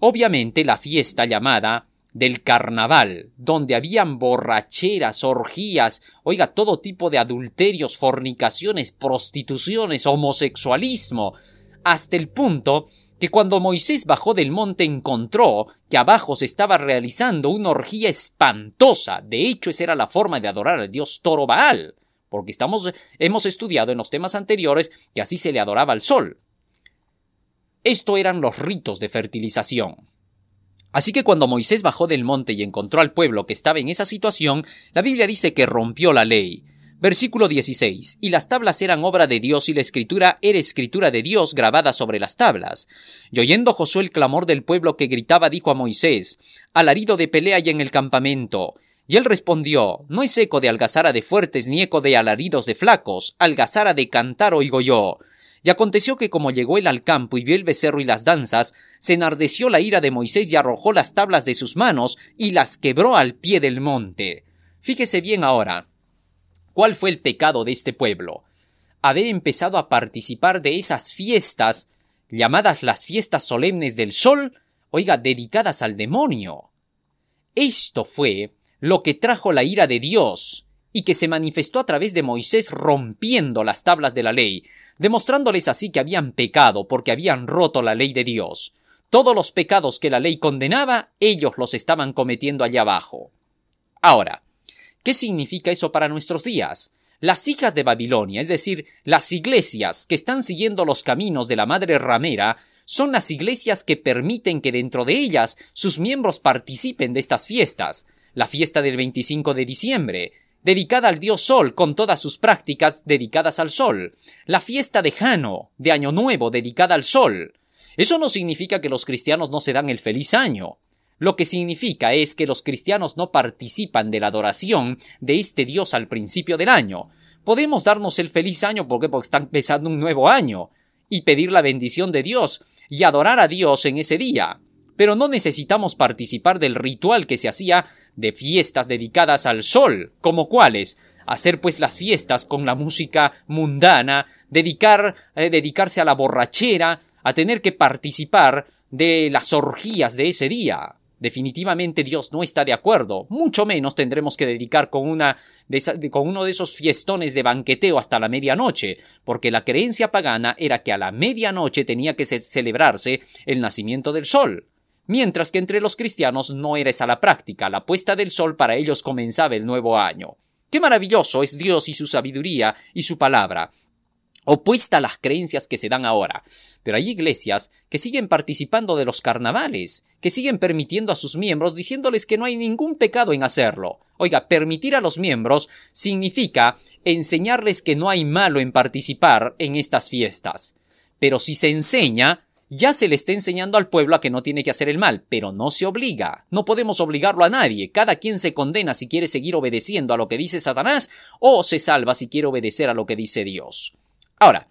obviamente, la fiesta llamada del carnaval, donde habían borracheras, orgías, oiga, todo tipo de adulterios, fornicaciones, prostituciones, homosexualismo, hasta el punto que cuando Moisés bajó del monte encontró que abajo se estaba realizando una orgía espantosa. De hecho, esa era la forma de adorar al dios Toro Baal porque estamos, hemos estudiado en los temas anteriores que así se le adoraba al sol. Esto eran los ritos de fertilización. Así que cuando Moisés bajó del monte y encontró al pueblo que estaba en esa situación, la Biblia dice que rompió la ley. Versículo 16. Y las tablas eran obra de Dios y la escritura era escritura de Dios grabada sobre las tablas. Y oyendo Josué el clamor del pueblo que gritaba, dijo a Moisés, Alarido de pelea y en el campamento. Y él respondió, No es eco de algazara de fuertes ni eco de alaridos de flacos, algazara de cantar oigo yo. Y aconteció que como llegó él al campo y vio el becerro y las danzas, se enardeció la ira de Moisés y arrojó las tablas de sus manos y las quebró al pie del monte. Fíjese bien ahora. ¿Cuál fue el pecado de este pueblo? Haber empezado a participar de esas fiestas llamadas las fiestas solemnes del sol, oiga, dedicadas al demonio. Esto fue lo que trajo la ira de Dios, y que se manifestó a través de Moisés rompiendo las tablas de la ley, demostrándoles así que habían pecado porque habían roto la ley de Dios. Todos los pecados que la ley condenaba, ellos los estaban cometiendo allá abajo. Ahora, ¿qué significa eso para nuestros días? Las hijas de Babilonia, es decir, las iglesias que están siguiendo los caminos de la madre ramera, son las iglesias que permiten que dentro de ellas sus miembros participen de estas fiestas, la fiesta del 25 de diciembre, dedicada al dios Sol con todas sus prácticas dedicadas al Sol, la fiesta de Jano, de Año Nuevo, dedicada al Sol. Eso no significa que los cristianos no se dan el feliz año. Lo que significa es que los cristianos no participan de la adoración de este Dios al principio del año. Podemos darnos el feliz año porque, porque está empezando un nuevo año y pedir la bendición de Dios y adorar a Dios en ese día pero no necesitamos participar del ritual que se hacía de fiestas dedicadas al sol, como cuáles, hacer pues las fiestas con la música mundana, dedicar, eh, dedicarse a la borrachera, a tener que participar de las orgías de ese día. Definitivamente Dios no está de acuerdo, mucho menos tendremos que dedicar con, una con uno de esos fiestones de banqueteo hasta la medianoche, porque la creencia pagana era que a la medianoche tenía que celebrarse el nacimiento del sol mientras que entre los cristianos no era esa la práctica, la puesta del sol para ellos comenzaba el nuevo año. Qué maravilloso es Dios y su sabiduría y su palabra, opuesta a las creencias que se dan ahora. Pero hay iglesias que siguen participando de los carnavales, que siguen permitiendo a sus miembros diciéndoles que no hay ningún pecado en hacerlo. Oiga, permitir a los miembros significa enseñarles que no hay malo en participar en estas fiestas. Pero si se enseña, ya se le está enseñando al pueblo a que no tiene que hacer el mal, pero no se obliga. No podemos obligarlo a nadie. Cada quien se condena si quiere seguir obedeciendo a lo que dice Satanás o se salva si quiere obedecer a lo que dice Dios. Ahora,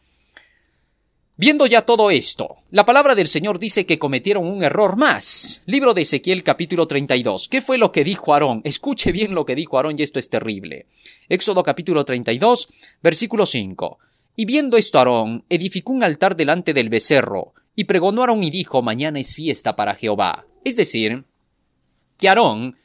Viendo ya todo esto, la palabra del Señor dice que cometieron un error más. Libro de Ezequiel capítulo 32. ¿Qué fue lo que dijo Aarón? Escuche bien lo que dijo Aarón y esto es terrible. Éxodo capítulo 32, versículo 5. Y viendo esto Aarón, edificó un altar delante del becerro, y pregonó Aarón y dijo, mañana es fiesta para Jehová. Es decir, que Aarón,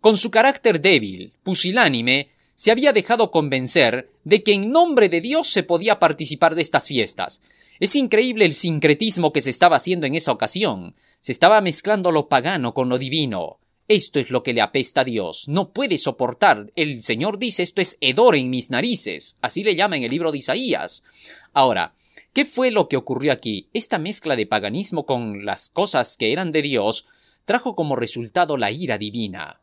con su carácter débil, pusilánime, se había dejado convencer de que en nombre de Dios se podía participar de estas fiestas. Es increíble el sincretismo que se estaba haciendo en esa ocasión. Se estaba mezclando lo pagano con lo divino. Esto es lo que le apesta a Dios. No puede soportar. El Señor dice esto es hedor en mis narices. Así le llama en el libro de Isaías. Ahora, ¿qué fue lo que ocurrió aquí? Esta mezcla de paganismo con las cosas que eran de Dios trajo como resultado la ira divina.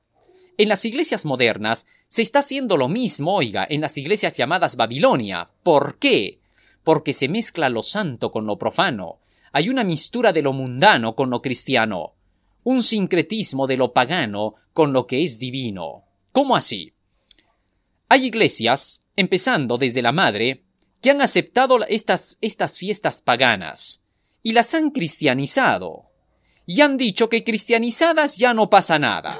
En las iglesias modernas se está haciendo lo mismo, oiga, en las iglesias llamadas Babilonia. ¿Por qué? porque se mezcla lo santo con lo profano. Hay una mistura de lo mundano con lo cristiano, un sincretismo de lo pagano con lo que es divino. ¿Cómo así? Hay iglesias, empezando desde la madre, que han aceptado estas, estas fiestas paganas y las han cristianizado. Y han dicho que cristianizadas ya no pasa nada.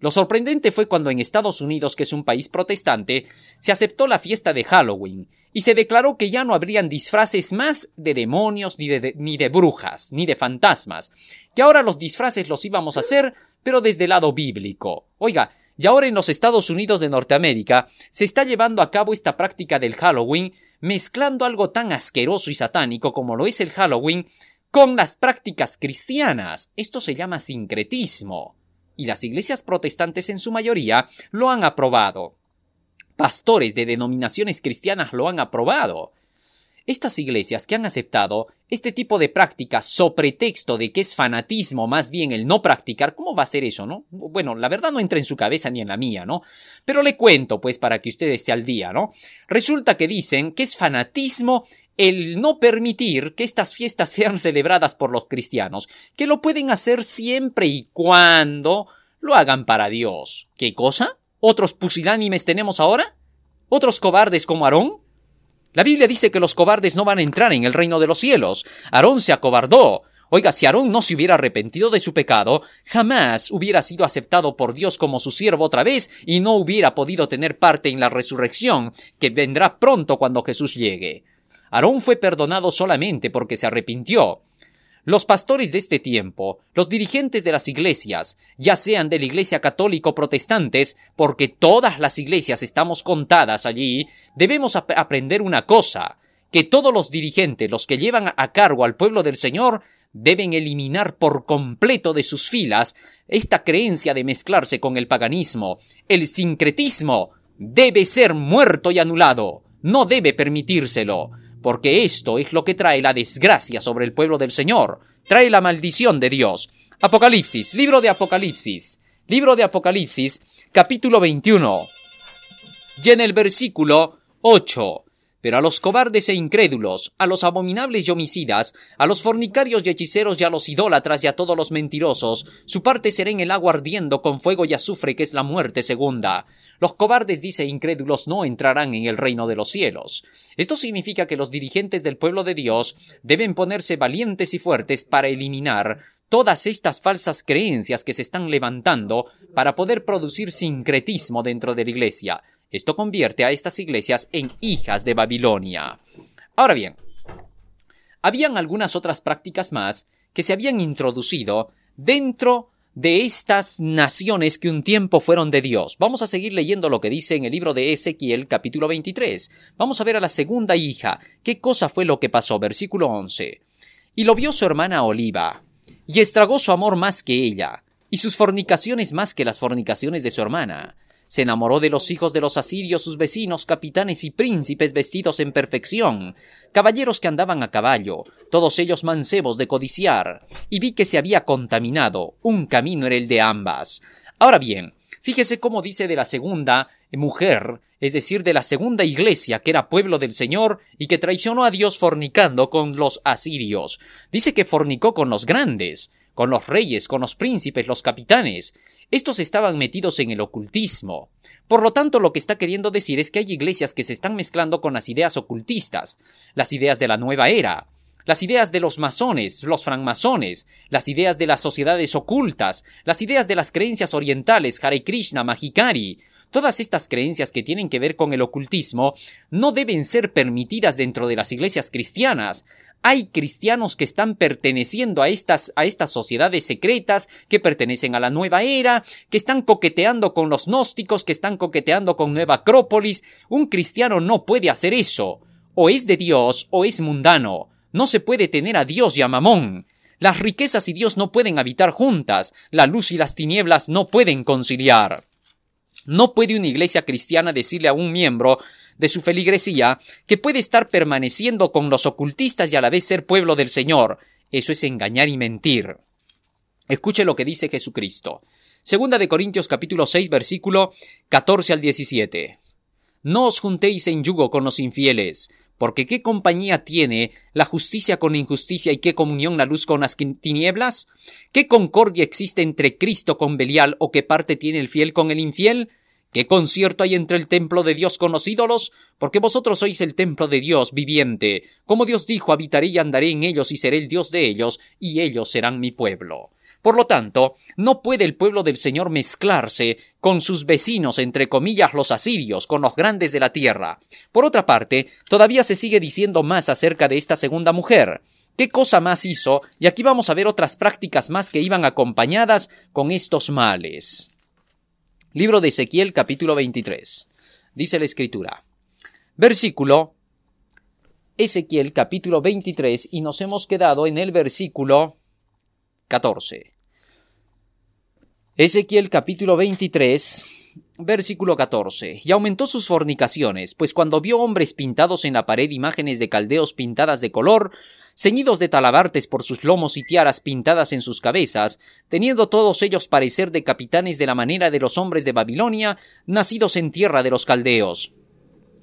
Lo sorprendente fue cuando en Estados Unidos, que es un país protestante, se aceptó la fiesta de Halloween y se declaró que ya no habrían disfraces más de demonios, ni de, ni de brujas, ni de fantasmas, que ahora los disfraces los íbamos a hacer, pero desde el lado bíblico. Oiga, y ahora en los Estados Unidos de Norteamérica se está llevando a cabo esta práctica del Halloween, mezclando algo tan asqueroso y satánico como lo es el Halloween con las prácticas cristianas. Esto se llama sincretismo. Y las iglesias protestantes en su mayoría lo han aprobado. Pastores de denominaciones cristianas lo han aprobado. Estas iglesias que han aceptado este tipo de prácticas so pretexto de que es fanatismo más bien el no practicar, ¿cómo va a ser eso, no? Bueno, la verdad no entra en su cabeza ni en la mía, ¿no? Pero le cuento, pues, para que usted esté al día, ¿no? Resulta que dicen que es fanatismo el no permitir que estas fiestas sean celebradas por los cristianos, que lo pueden hacer siempre y cuando lo hagan para Dios. ¿Qué cosa? ¿Otros pusilánimes tenemos ahora? ¿Otros cobardes como Aarón? La Biblia dice que los cobardes no van a entrar en el reino de los cielos. Aarón se acobardó. Oiga, si Aarón no se hubiera arrepentido de su pecado, jamás hubiera sido aceptado por Dios como su siervo otra vez y no hubiera podido tener parte en la resurrección que vendrá pronto cuando Jesús llegue. Aarón fue perdonado solamente porque se arrepintió. Los pastores de este tiempo, los dirigentes de las iglesias, ya sean de la iglesia católica o protestantes, porque todas las iglesias estamos contadas allí, debemos aprender una cosa, que todos los dirigentes, los que llevan a cargo al pueblo del Señor, deben eliminar por completo de sus filas esta creencia de mezclarse con el paganismo. El sincretismo debe ser muerto y anulado. No debe permitírselo porque esto es lo que trae la desgracia sobre el pueblo del Señor, trae la maldición de Dios. Apocalipsis, libro de Apocalipsis, libro de Apocalipsis, capítulo 21. Y en el versículo 8 pero a los cobardes e incrédulos, a los abominables y homicidas, a los fornicarios y hechiceros y a los idólatras y a todos los mentirosos, su parte será en el agua ardiendo con fuego y azufre que es la muerte segunda. Los cobardes, dice incrédulos, no entrarán en el reino de los cielos. Esto significa que los dirigentes del pueblo de Dios deben ponerse valientes y fuertes para eliminar todas estas falsas creencias que se están levantando para poder producir sincretismo dentro de la Iglesia. Esto convierte a estas iglesias en hijas de Babilonia. Ahora bien, habían algunas otras prácticas más que se habían introducido dentro de estas naciones que un tiempo fueron de Dios. Vamos a seguir leyendo lo que dice en el libro de Ezequiel capítulo 23. Vamos a ver a la segunda hija. ¿Qué cosa fue lo que pasó? Versículo 11. Y lo vio su hermana Oliva, y estragó su amor más que ella, y sus fornicaciones más que las fornicaciones de su hermana. Se enamoró de los hijos de los asirios, sus vecinos, capitanes y príncipes vestidos en perfección, caballeros que andaban a caballo, todos ellos mancebos de codiciar, y vi que se había contaminado, un camino era el de ambas. Ahora bien, fíjese cómo dice de la segunda mujer, es decir, de la segunda iglesia, que era pueblo del Señor y que traicionó a Dios fornicando con los asirios. Dice que fornicó con los grandes, con los reyes, con los príncipes, los capitanes. Estos estaban metidos en el ocultismo. Por lo tanto, lo que está queriendo decir es que hay iglesias que se están mezclando con las ideas ocultistas, las ideas de la nueva era, las ideas de los masones, los francmasones, las ideas de las sociedades ocultas, las ideas de las creencias orientales, Hare Krishna, Mahikari, Todas estas creencias que tienen que ver con el ocultismo no deben ser permitidas dentro de las iglesias cristianas. Hay cristianos que están perteneciendo a estas, a estas sociedades secretas, que pertenecen a la nueva era, que están coqueteando con los gnósticos, que están coqueteando con Nueva Acrópolis. Un cristiano no puede hacer eso. O es de Dios o es mundano. No se puede tener a Dios y a Mamón. Las riquezas y Dios no pueden habitar juntas. La luz y las tinieblas no pueden conciliar. No puede una iglesia cristiana decirle a un miembro de su feligresía que puede estar permaneciendo con los ocultistas y a la vez ser pueblo del Señor. Eso es engañar y mentir. Escuche lo que dice Jesucristo. Segunda de Corintios capítulo 6 versículo 14 al 17. No os juntéis en yugo con los infieles, porque ¿qué compañía tiene la justicia con injusticia y qué comunión la luz con las tinieblas? ¿Qué concordia existe entre Cristo con Belial o qué parte tiene el fiel con el infiel? ¿Qué concierto hay entre el templo de Dios con los ídolos? Porque vosotros sois el templo de Dios viviente. Como Dios dijo, habitaré y andaré en ellos y seré el Dios de ellos, y ellos serán mi pueblo. Por lo tanto, no puede el pueblo del Señor mezclarse con sus vecinos, entre comillas, los asirios, con los grandes de la tierra. Por otra parte, todavía se sigue diciendo más acerca de esta segunda mujer. ¿Qué cosa más hizo? Y aquí vamos a ver otras prácticas más que iban acompañadas con estos males. Libro de Ezequiel capítulo 23. Dice la escritura. Versículo Ezequiel capítulo 23 y nos hemos quedado en el versículo 14. Ezequiel capítulo 23, versículo 14. Y aumentó sus fornicaciones, pues cuando vio hombres pintados en la pared imágenes de caldeos pintadas de color, ceñidos de talabartes por sus lomos y tiaras pintadas en sus cabezas, teniendo todos ellos parecer de capitanes de la manera de los hombres de Babilonia, nacidos en tierra de los caldeos.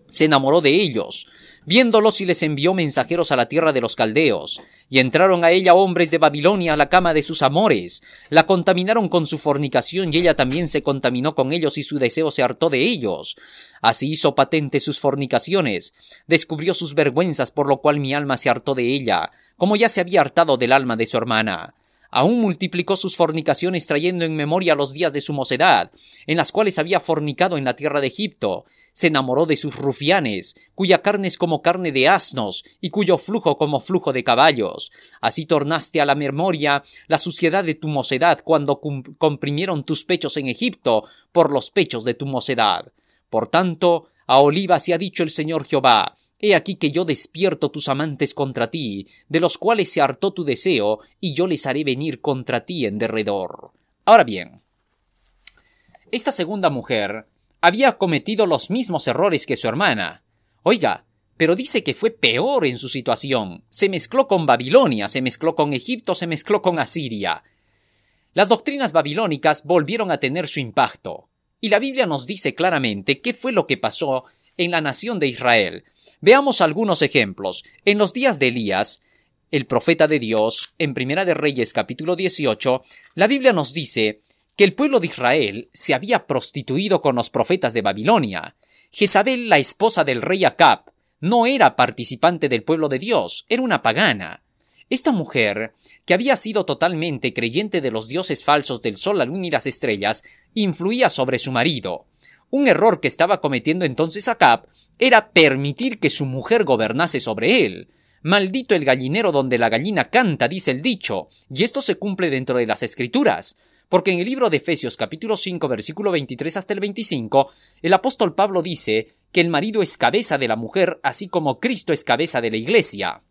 Se enamoró de ellos, viéndolos y les envió mensajeros a la tierra de los caldeos, y entraron a ella hombres de Babilonia a la cama de sus amores, la contaminaron con su fornicación y ella también se contaminó con ellos y su deseo se hartó de ellos. Así hizo patente sus fornicaciones, descubrió sus vergüenzas por lo cual mi alma se hartó de ella, como ya se había hartado del alma de su hermana. Aún multiplicó sus fornicaciones trayendo en memoria los días de su mocedad, en las cuales había fornicado en la tierra de Egipto, se enamoró de sus rufianes, cuya carne es como carne de asnos, y cuyo flujo como flujo de caballos. Así tornaste a la memoria la suciedad de tu mocedad cuando comprimieron tus pechos en Egipto por los pechos de tu mocedad. Por tanto, a Oliva se ha dicho el Señor Jehová, He aquí que yo despierto tus amantes contra ti, de los cuales se hartó tu deseo, y yo les haré venir contra ti en derredor. Ahora bien, esta segunda mujer había cometido los mismos errores que su hermana. Oiga, pero dice que fue peor en su situación. Se mezcló con Babilonia, se mezcló con Egipto, se mezcló con Asiria. Las doctrinas babilónicas volvieron a tener su impacto. Y la Biblia nos dice claramente qué fue lo que pasó en la nación de Israel. Veamos algunos ejemplos. En los días de Elías, el profeta de Dios, en Primera de Reyes capítulo 18, la Biblia nos dice que el pueblo de Israel se había prostituido con los profetas de Babilonia. Jezabel, la esposa del rey Acab, no era participante del pueblo de Dios, era una pagana. Esta mujer, que había sido totalmente creyente de los dioses falsos del sol, la luna y las estrellas, influía sobre su marido. Un error que estaba cometiendo entonces Acab era permitir que su mujer gobernase sobre él. Maldito el gallinero donde la gallina canta, dice el dicho, y esto se cumple dentro de las escrituras. Porque en el libro de Efesios capítulo 5 versículo 23 hasta el 25, el apóstol Pablo dice que el marido es cabeza de la mujer así como Cristo es cabeza de la iglesia.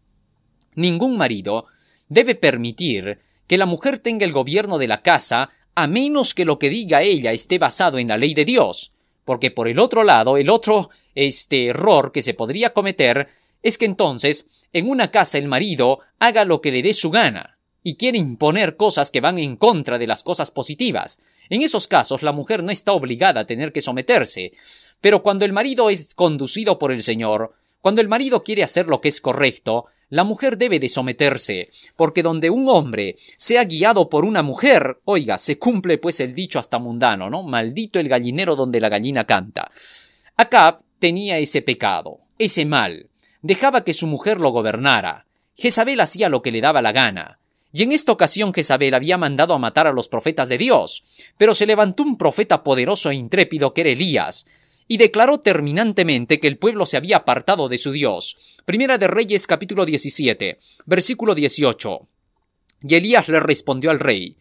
Ningún marido debe permitir que la mujer tenga el gobierno de la casa a menos que lo que diga ella esté basado en la ley de Dios. Porque por el otro lado, el otro este error que se podría cometer es que entonces en una casa el marido haga lo que le dé su gana y quiere imponer cosas que van en contra de las cosas positivas. En esos casos la mujer no está obligada a tener que someterse, pero cuando el marido es conducido por el Señor, cuando el marido quiere hacer lo que es correcto, la mujer debe de someterse, porque donde un hombre sea guiado por una mujer, oiga, se cumple pues el dicho hasta mundano, ¿no? Maldito el gallinero donde la gallina canta. Acab tenía ese pecado, ese mal, dejaba que su mujer lo gobernara, Jezabel hacía lo que le daba la gana. Y en esta ocasión Jezabel había mandado a matar a los profetas de Dios, pero se levantó un profeta poderoso e intrépido que era Elías, y declaró terminantemente que el pueblo se había apartado de su Dios. Primera de Reyes capítulo 17, versículo 18. Y Elías le respondió al rey,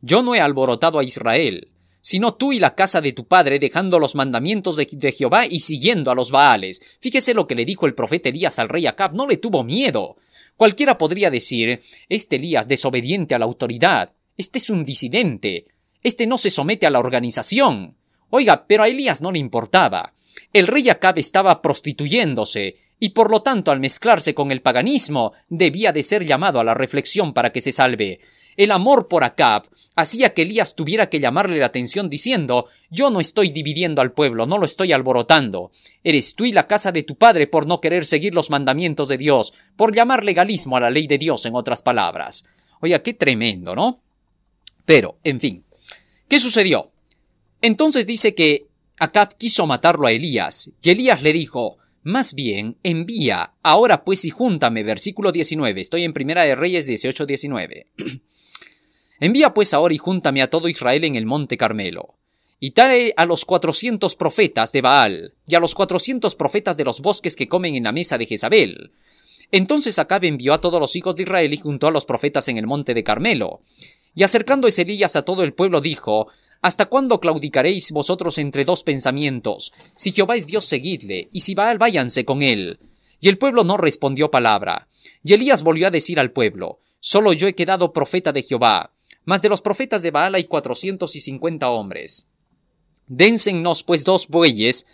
Yo no he alborotado a Israel, sino tú y la casa de tu padre dejando los mandamientos de, Jehová y siguiendo a los Baales. Fíjese lo que le dijo el profeta Elías al rey Acab, no le tuvo miedo. Cualquiera podría decir, este Elías desobediente a la autoridad, este es un disidente, este no se somete a la organización. Oiga, pero a Elías no le importaba. El rey Acab estaba prostituyéndose, y por lo tanto al mezclarse con el paganismo debía de ser llamado a la reflexión para que se salve. El amor por Acab hacía que Elías tuviera que llamarle la atención diciendo Yo no estoy dividiendo al pueblo, no lo estoy alborotando. Eres tú y la casa de tu padre por no querer seguir los mandamientos de Dios, por llamar legalismo a la ley de Dios, en otras palabras. Oiga, qué tremendo, ¿no? Pero, en fin, ¿qué sucedió? Entonces dice que Acab quiso matarlo a Elías, y Elías le dijo más bien, envía, ahora pues y júntame, versículo 19, estoy en Primera de Reyes 18, 19. Envía pues ahora y júntame a todo Israel en el monte Carmelo. Y trae a los cuatrocientos profetas de Baal, y a los cuatrocientos profetas de los bosques que comen en la mesa de Jezabel. Entonces Acabe envió a todos los hijos de Israel y juntó a los profetas en el monte de Carmelo. Y acercándose Elías a todo el pueblo dijo, ¿Hasta cuándo claudicaréis vosotros entre dos pensamientos? Si Jehová es Dios, seguidle, y si Baal, váyanse con él. Y el pueblo no respondió palabra. Y Elías volvió a decir al pueblo, Solo yo he quedado profeta de Jehová, mas de los profetas de Baal hay cuatrocientos y cincuenta hombres. Dénsenos pues dos bueyes,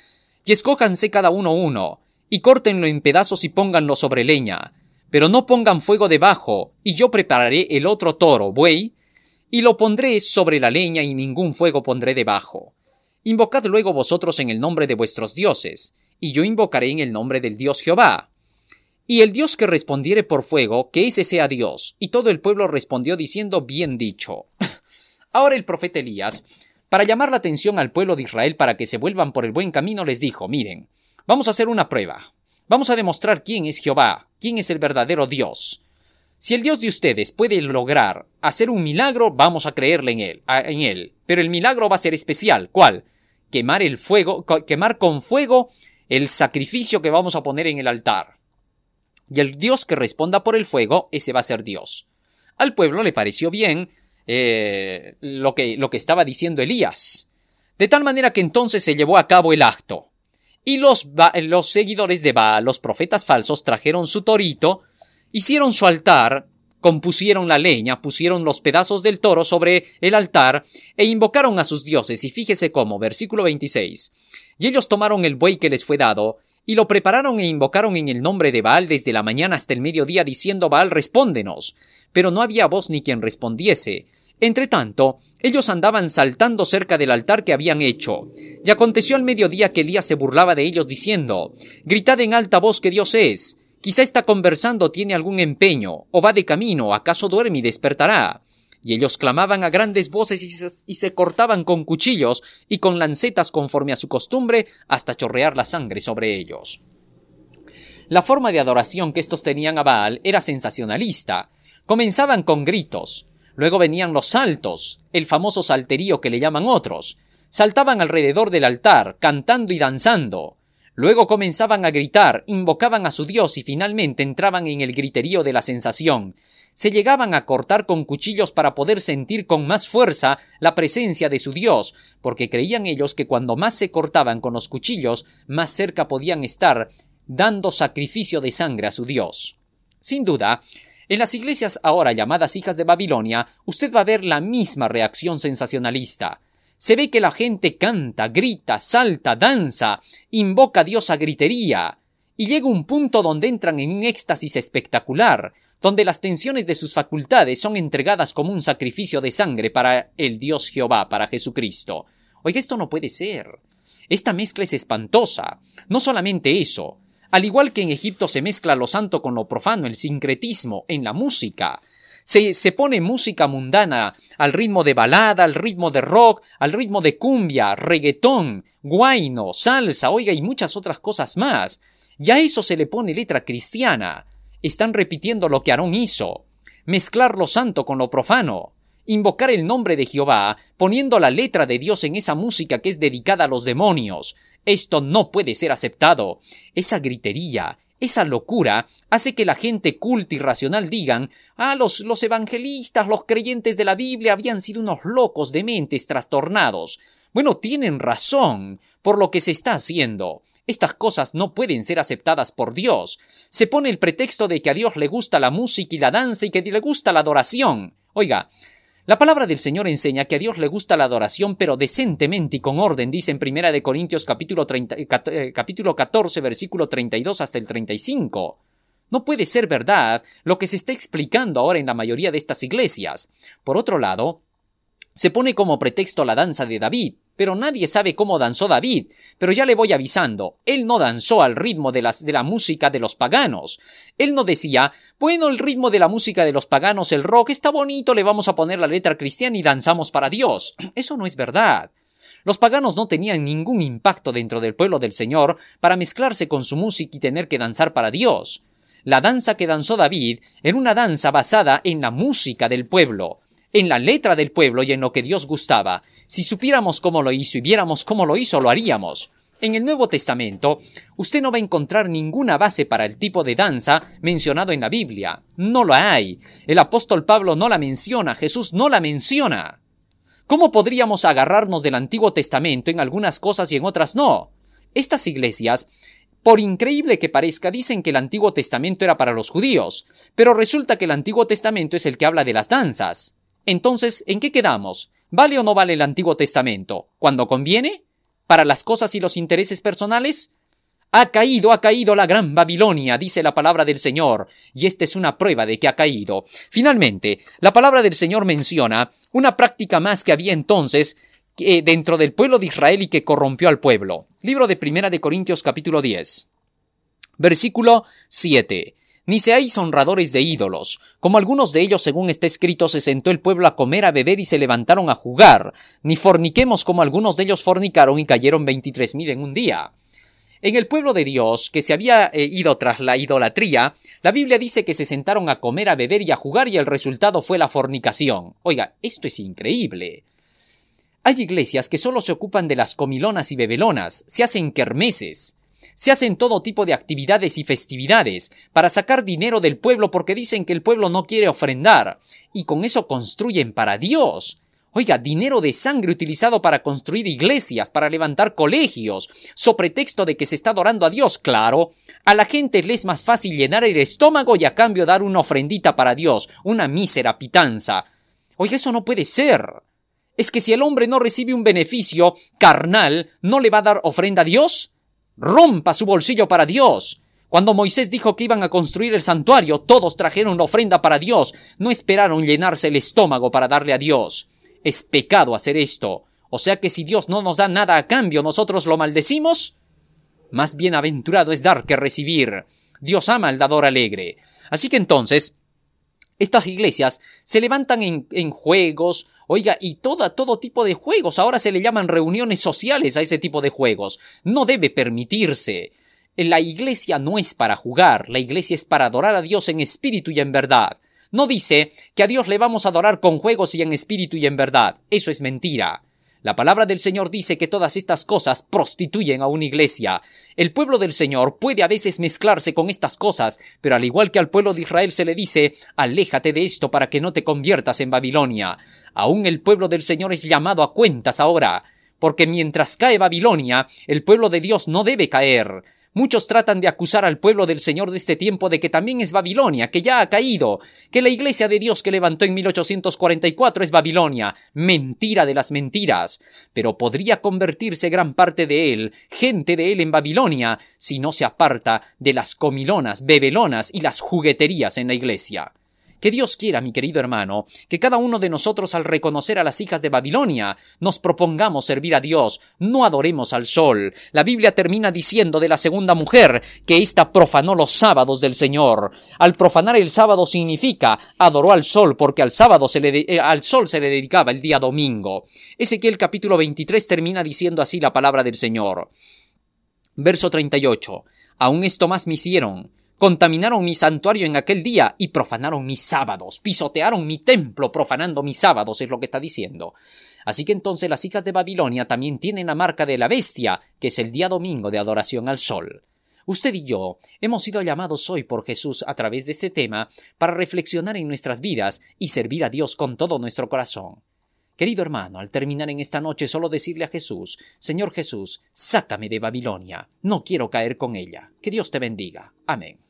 y escójanse cada uno uno, y córtenlo en pedazos y pónganlo sobre leña, pero no pongan fuego debajo, y yo prepararé el otro toro, buey, y lo pondré sobre la leña y ningún fuego pondré debajo. Invocad luego vosotros en el nombre de vuestros dioses, y yo invocaré en el nombre del Dios Jehová. Y el Dios que respondiere por fuego, que ese sea Dios. Y todo el pueblo respondió diciendo bien dicho. Ahora el profeta Elías, para llamar la atención al pueblo de Israel para que se vuelvan por el buen camino, les dijo, miren, vamos a hacer una prueba. Vamos a demostrar quién es Jehová, quién es el verdadero Dios. Si el Dios de ustedes puede lograr hacer un milagro, vamos a creerle en él, en él. Pero el milagro va a ser especial. ¿Cuál? Quemar el fuego, quemar con fuego el sacrificio que vamos a poner en el altar. Y el Dios que responda por el fuego, ese va a ser Dios. Al pueblo le pareció bien eh, lo, que, lo que estaba diciendo Elías. De tal manera que entonces se llevó a cabo el acto. Y los, los seguidores de Baal, los profetas falsos, trajeron su torito, hicieron su altar, compusieron la leña, pusieron los pedazos del toro sobre el altar e invocaron a sus dioses. Y fíjese cómo, versículo 26. Y ellos tomaron el buey que les fue dado, y lo prepararon e invocaron en el nombre de Baal desde la mañana hasta el mediodía, diciendo Baal, respóndenos. Pero no había voz ni quien respondiese. Entre tanto, ellos andaban saltando cerca del altar que habían hecho. Y aconteció al mediodía que Elías se burlaba de ellos, diciendo Gritad en alta voz que Dios es. Quizá está conversando, tiene algún empeño, o va de camino, acaso duerme y despertará. Y ellos clamaban a grandes voces y se, cortaban con cuchillos y con lancetas conforme a su costumbre hasta chorrear la sangre sobre ellos. La forma de adoración que estos tenían a Baal era sensacionalista. Comenzaban con gritos, luego venían los saltos, el famoso salterío que le llaman otros. Saltaban alrededor del altar, cantando y danzando. Luego comenzaban a gritar, invocaban a su Dios y finalmente entraban en el griterío de la sensación, se llegaban a cortar con cuchillos para poder sentir con más fuerza la presencia de su Dios, porque creían ellos que cuando más se cortaban con los cuchillos, más cerca podían estar dando sacrificio de sangre a su Dios. Sin duda, en las iglesias ahora llamadas hijas de Babilonia, usted va a ver la misma reacción sensacionalista. Se ve que la gente canta, grita, salta, danza, invoca a Dios a gritería, y llega un punto donde entran en un éxtasis espectacular, donde las tensiones de sus facultades son entregadas como un sacrificio de sangre para el Dios Jehová, para Jesucristo. Oiga, esto no puede ser. Esta mezcla es espantosa. No solamente eso, al igual que en Egipto se mezcla lo santo con lo profano, el sincretismo en la música. Se, se, pone música mundana al ritmo de balada, al ritmo de rock, al ritmo de cumbia, reggaetón, guayno, salsa, oiga, y muchas otras cosas más. Ya a eso se le pone letra cristiana. Están repitiendo lo que Aarón hizo, mezclar lo santo con lo profano, invocar el nombre de Jehová, poniendo la letra de Dios en esa música que es dedicada a los demonios. Esto no puede ser aceptado. Esa gritería, esa locura hace que la gente culta y racional digan ah, los, los evangelistas, los creyentes de la Biblia habían sido unos locos de mentes trastornados. Bueno, tienen razón por lo que se está haciendo. Estas cosas no pueden ser aceptadas por Dios. Se pone el pretexto de que a Dios le gusta la música y la danza y que le gusta la adoración. Oiga, la palabra del Señor enseña que a Dios le gusta la adoración, pero decentemente y con orden, dice en Primera de Corintios capítulo, 30, eh, eh, capítulo 14, versículo 32 hasta el 35. No puede ser verdad lo que se está explicando ahora en la mayoría de estas iglesias. Por otro lado, se pone como pretexto la danza de David, pero nadie sabe cómo danzó David. Pero ya le voy avisando, él no danzó al ritmo de, la música de los paganos. Él no decía, bueno, el ritmo de la música de los paganos, el rock, está bonito, le vamos a poner la letra cristiana y danzamos para Dios. Eso no es verdad. Los paganos no tenían ningún impacto dentro del pueblo del Señor para mezclarse con su música y tener que danzar para Dios. La danza que danzó David era una danza basada en la música del pueblo, en la letra del pueblo y en lo que Dios gustaba. Si supiéramos cómo lo hizo y viéramos cómo lo hizo, lo haríamos. En el Nuevo Testamento, usted no va a encontrar ninguna base para el tipo de danza mencionado en la Biblia. No lo hay. El apóstol Pablo no la menciona, Jesús no la menciona. ¿Cómo podríamos agarrarnos del Antiguo Testamento en algunas cosas y en otras no? Estas iglesias, por increíble que parezca, dicen que el Antiguo Testamento era para los judíos, pero resulta que el Antiguo Testamento es el que habla de las danzas. Entonces, ¿en qué quedamos? ¿Vale o no vale el Antiguo Testamento? ¿Cuando conviene? ¿Para las cosas y los intereses personales? Ha caído, ha caído la gran Babilonia, dice la palabra del Señor, y esta es una prueba de que ha caído. Finalmente, la palabra del Señor menciona una práctica más que había entonces eh, dentro del pueblo de Israel y que corrompió al pueblo. Libro de Primera de Corintios capítulo 10. Versículo 7 ni seáis honradores de ídolos, como algunos de ellos, según está escrito, se sentó el pueblo a comer, a beber y se levantaron a jugar, ni forniquemos como algunos de ellos fornicaron y cayeron veintitrés mil en un día. En el pueblo de Dios, que se había eh, ido tras la idolatría, la Biblia dice que se sentaron a comer, a beber y a jugar y el resultado fue la fornicación. Oiga, esto es increíble. Hay iglesias que solo se ocupan de las comilonas y bebelonas, se hacen kermeses, se hacen todo tipo de actividades y festividades para sacar dinero del pueblo porque dicen que el pueblo no quiere ofrendar, y con eso construyen para Dios. Oiga, dinero de sangre utilizado para construir iglesias, para levantar colegios, so pretexto de que se está adorando a Dios, claro. A la gente le es más fácil llenar el estómago y a cambio dar una ofrendita para Dios, una mísera pitanza. Oiga, eso no puede ser. ¿Es que si el hombre no recibe un beneficio carnal, no le va a dar ofrenda a Dios? Rompa su bolsillo para Dios. Cuando Moisés dijo que iban a construir el santuario, todos trajeron una ofrenda para Dios, no esperaron llenarse el estómago para darle a Dios. Es pecado hacer esto. O sea que si Dios no nos da nada a cambio, nosotros lo maldecimos. Más bienaventurado es dar que recibir. Dios ama al dador alegre. Así que entonces, estas iglesias se levantan en juegos, Oiga, y toda, todo tipo de juegos. Ahora se le llaman reuniones sociales a ese tipo de juegos. No debe permitirse. La iglesia no es para jugar, la iglesia es para adorar a Dios en espíritu y en verdad. No dice que a Dios le vamos a adorar con juegos y en espíritu y en verdad. Eso es mentira. La palabra del Señor dice que todas estas cosas prostituyen a una iglesia. El pueblo del Señor puede a veces mezclarse con estas cosas, pero al igual que al pueblo de Israel se le dice, aléjate de esto para que no te conviertas en Babilonia. Aún el pueblo del Señor es llamado a cuentas ahora, porque mientras cae Babilonia, el pueblo de Dios no debe caer. Muchos tratan de acusar al pueblo del Señor de este tiempo de que también es Babilonia, que ya ha caído, que la iglesia de Dios que levantó en 1844 es Babilonia. Mentira de las mentiras. Pero podría convertirse gran parte de él, gente de él en Babilonia, si no se aparta de las comilonas, bebelonas y las jugueterías en la iglesia. Que Dios quiera, mi querido hermano, que cada uno de nosotros al reconocer a las hijas de Babilonia nos propongamos servir a Dios, no adoremos al sol. La Biblia termina diciendo de la segunda mujer que ésta profanó los sábados del Señor. Al profanar el sábado significa adoró al sol porque al sábado eh, al sol se le dedicaba el día domingo. Ezequiel capítulo 23 termina diciendo así la palabra del Señor. Verso 38. Aún esto más me hicieron contaminaron mi santuario en aquel día y profanaron mis sábados, pisotearon mi templo profanando mis sábados, es lo que está diciendo. Así que entonces las hijas de Babilonia también tienen la marca de la bestia, que es el día domingo de adoración al sol. Usted y yo hemos sido llamados hoy por Jesús a través de este tema para reflexionar en nuestras vidas y servir a Dios con todo nuestro corazón. Querido hermano, al terminar en esta noche solo decirle a Jesús, Señor Jesús, sácame de Babilonia, no quiero caer con ella. Que Dios te bendiga. Amén.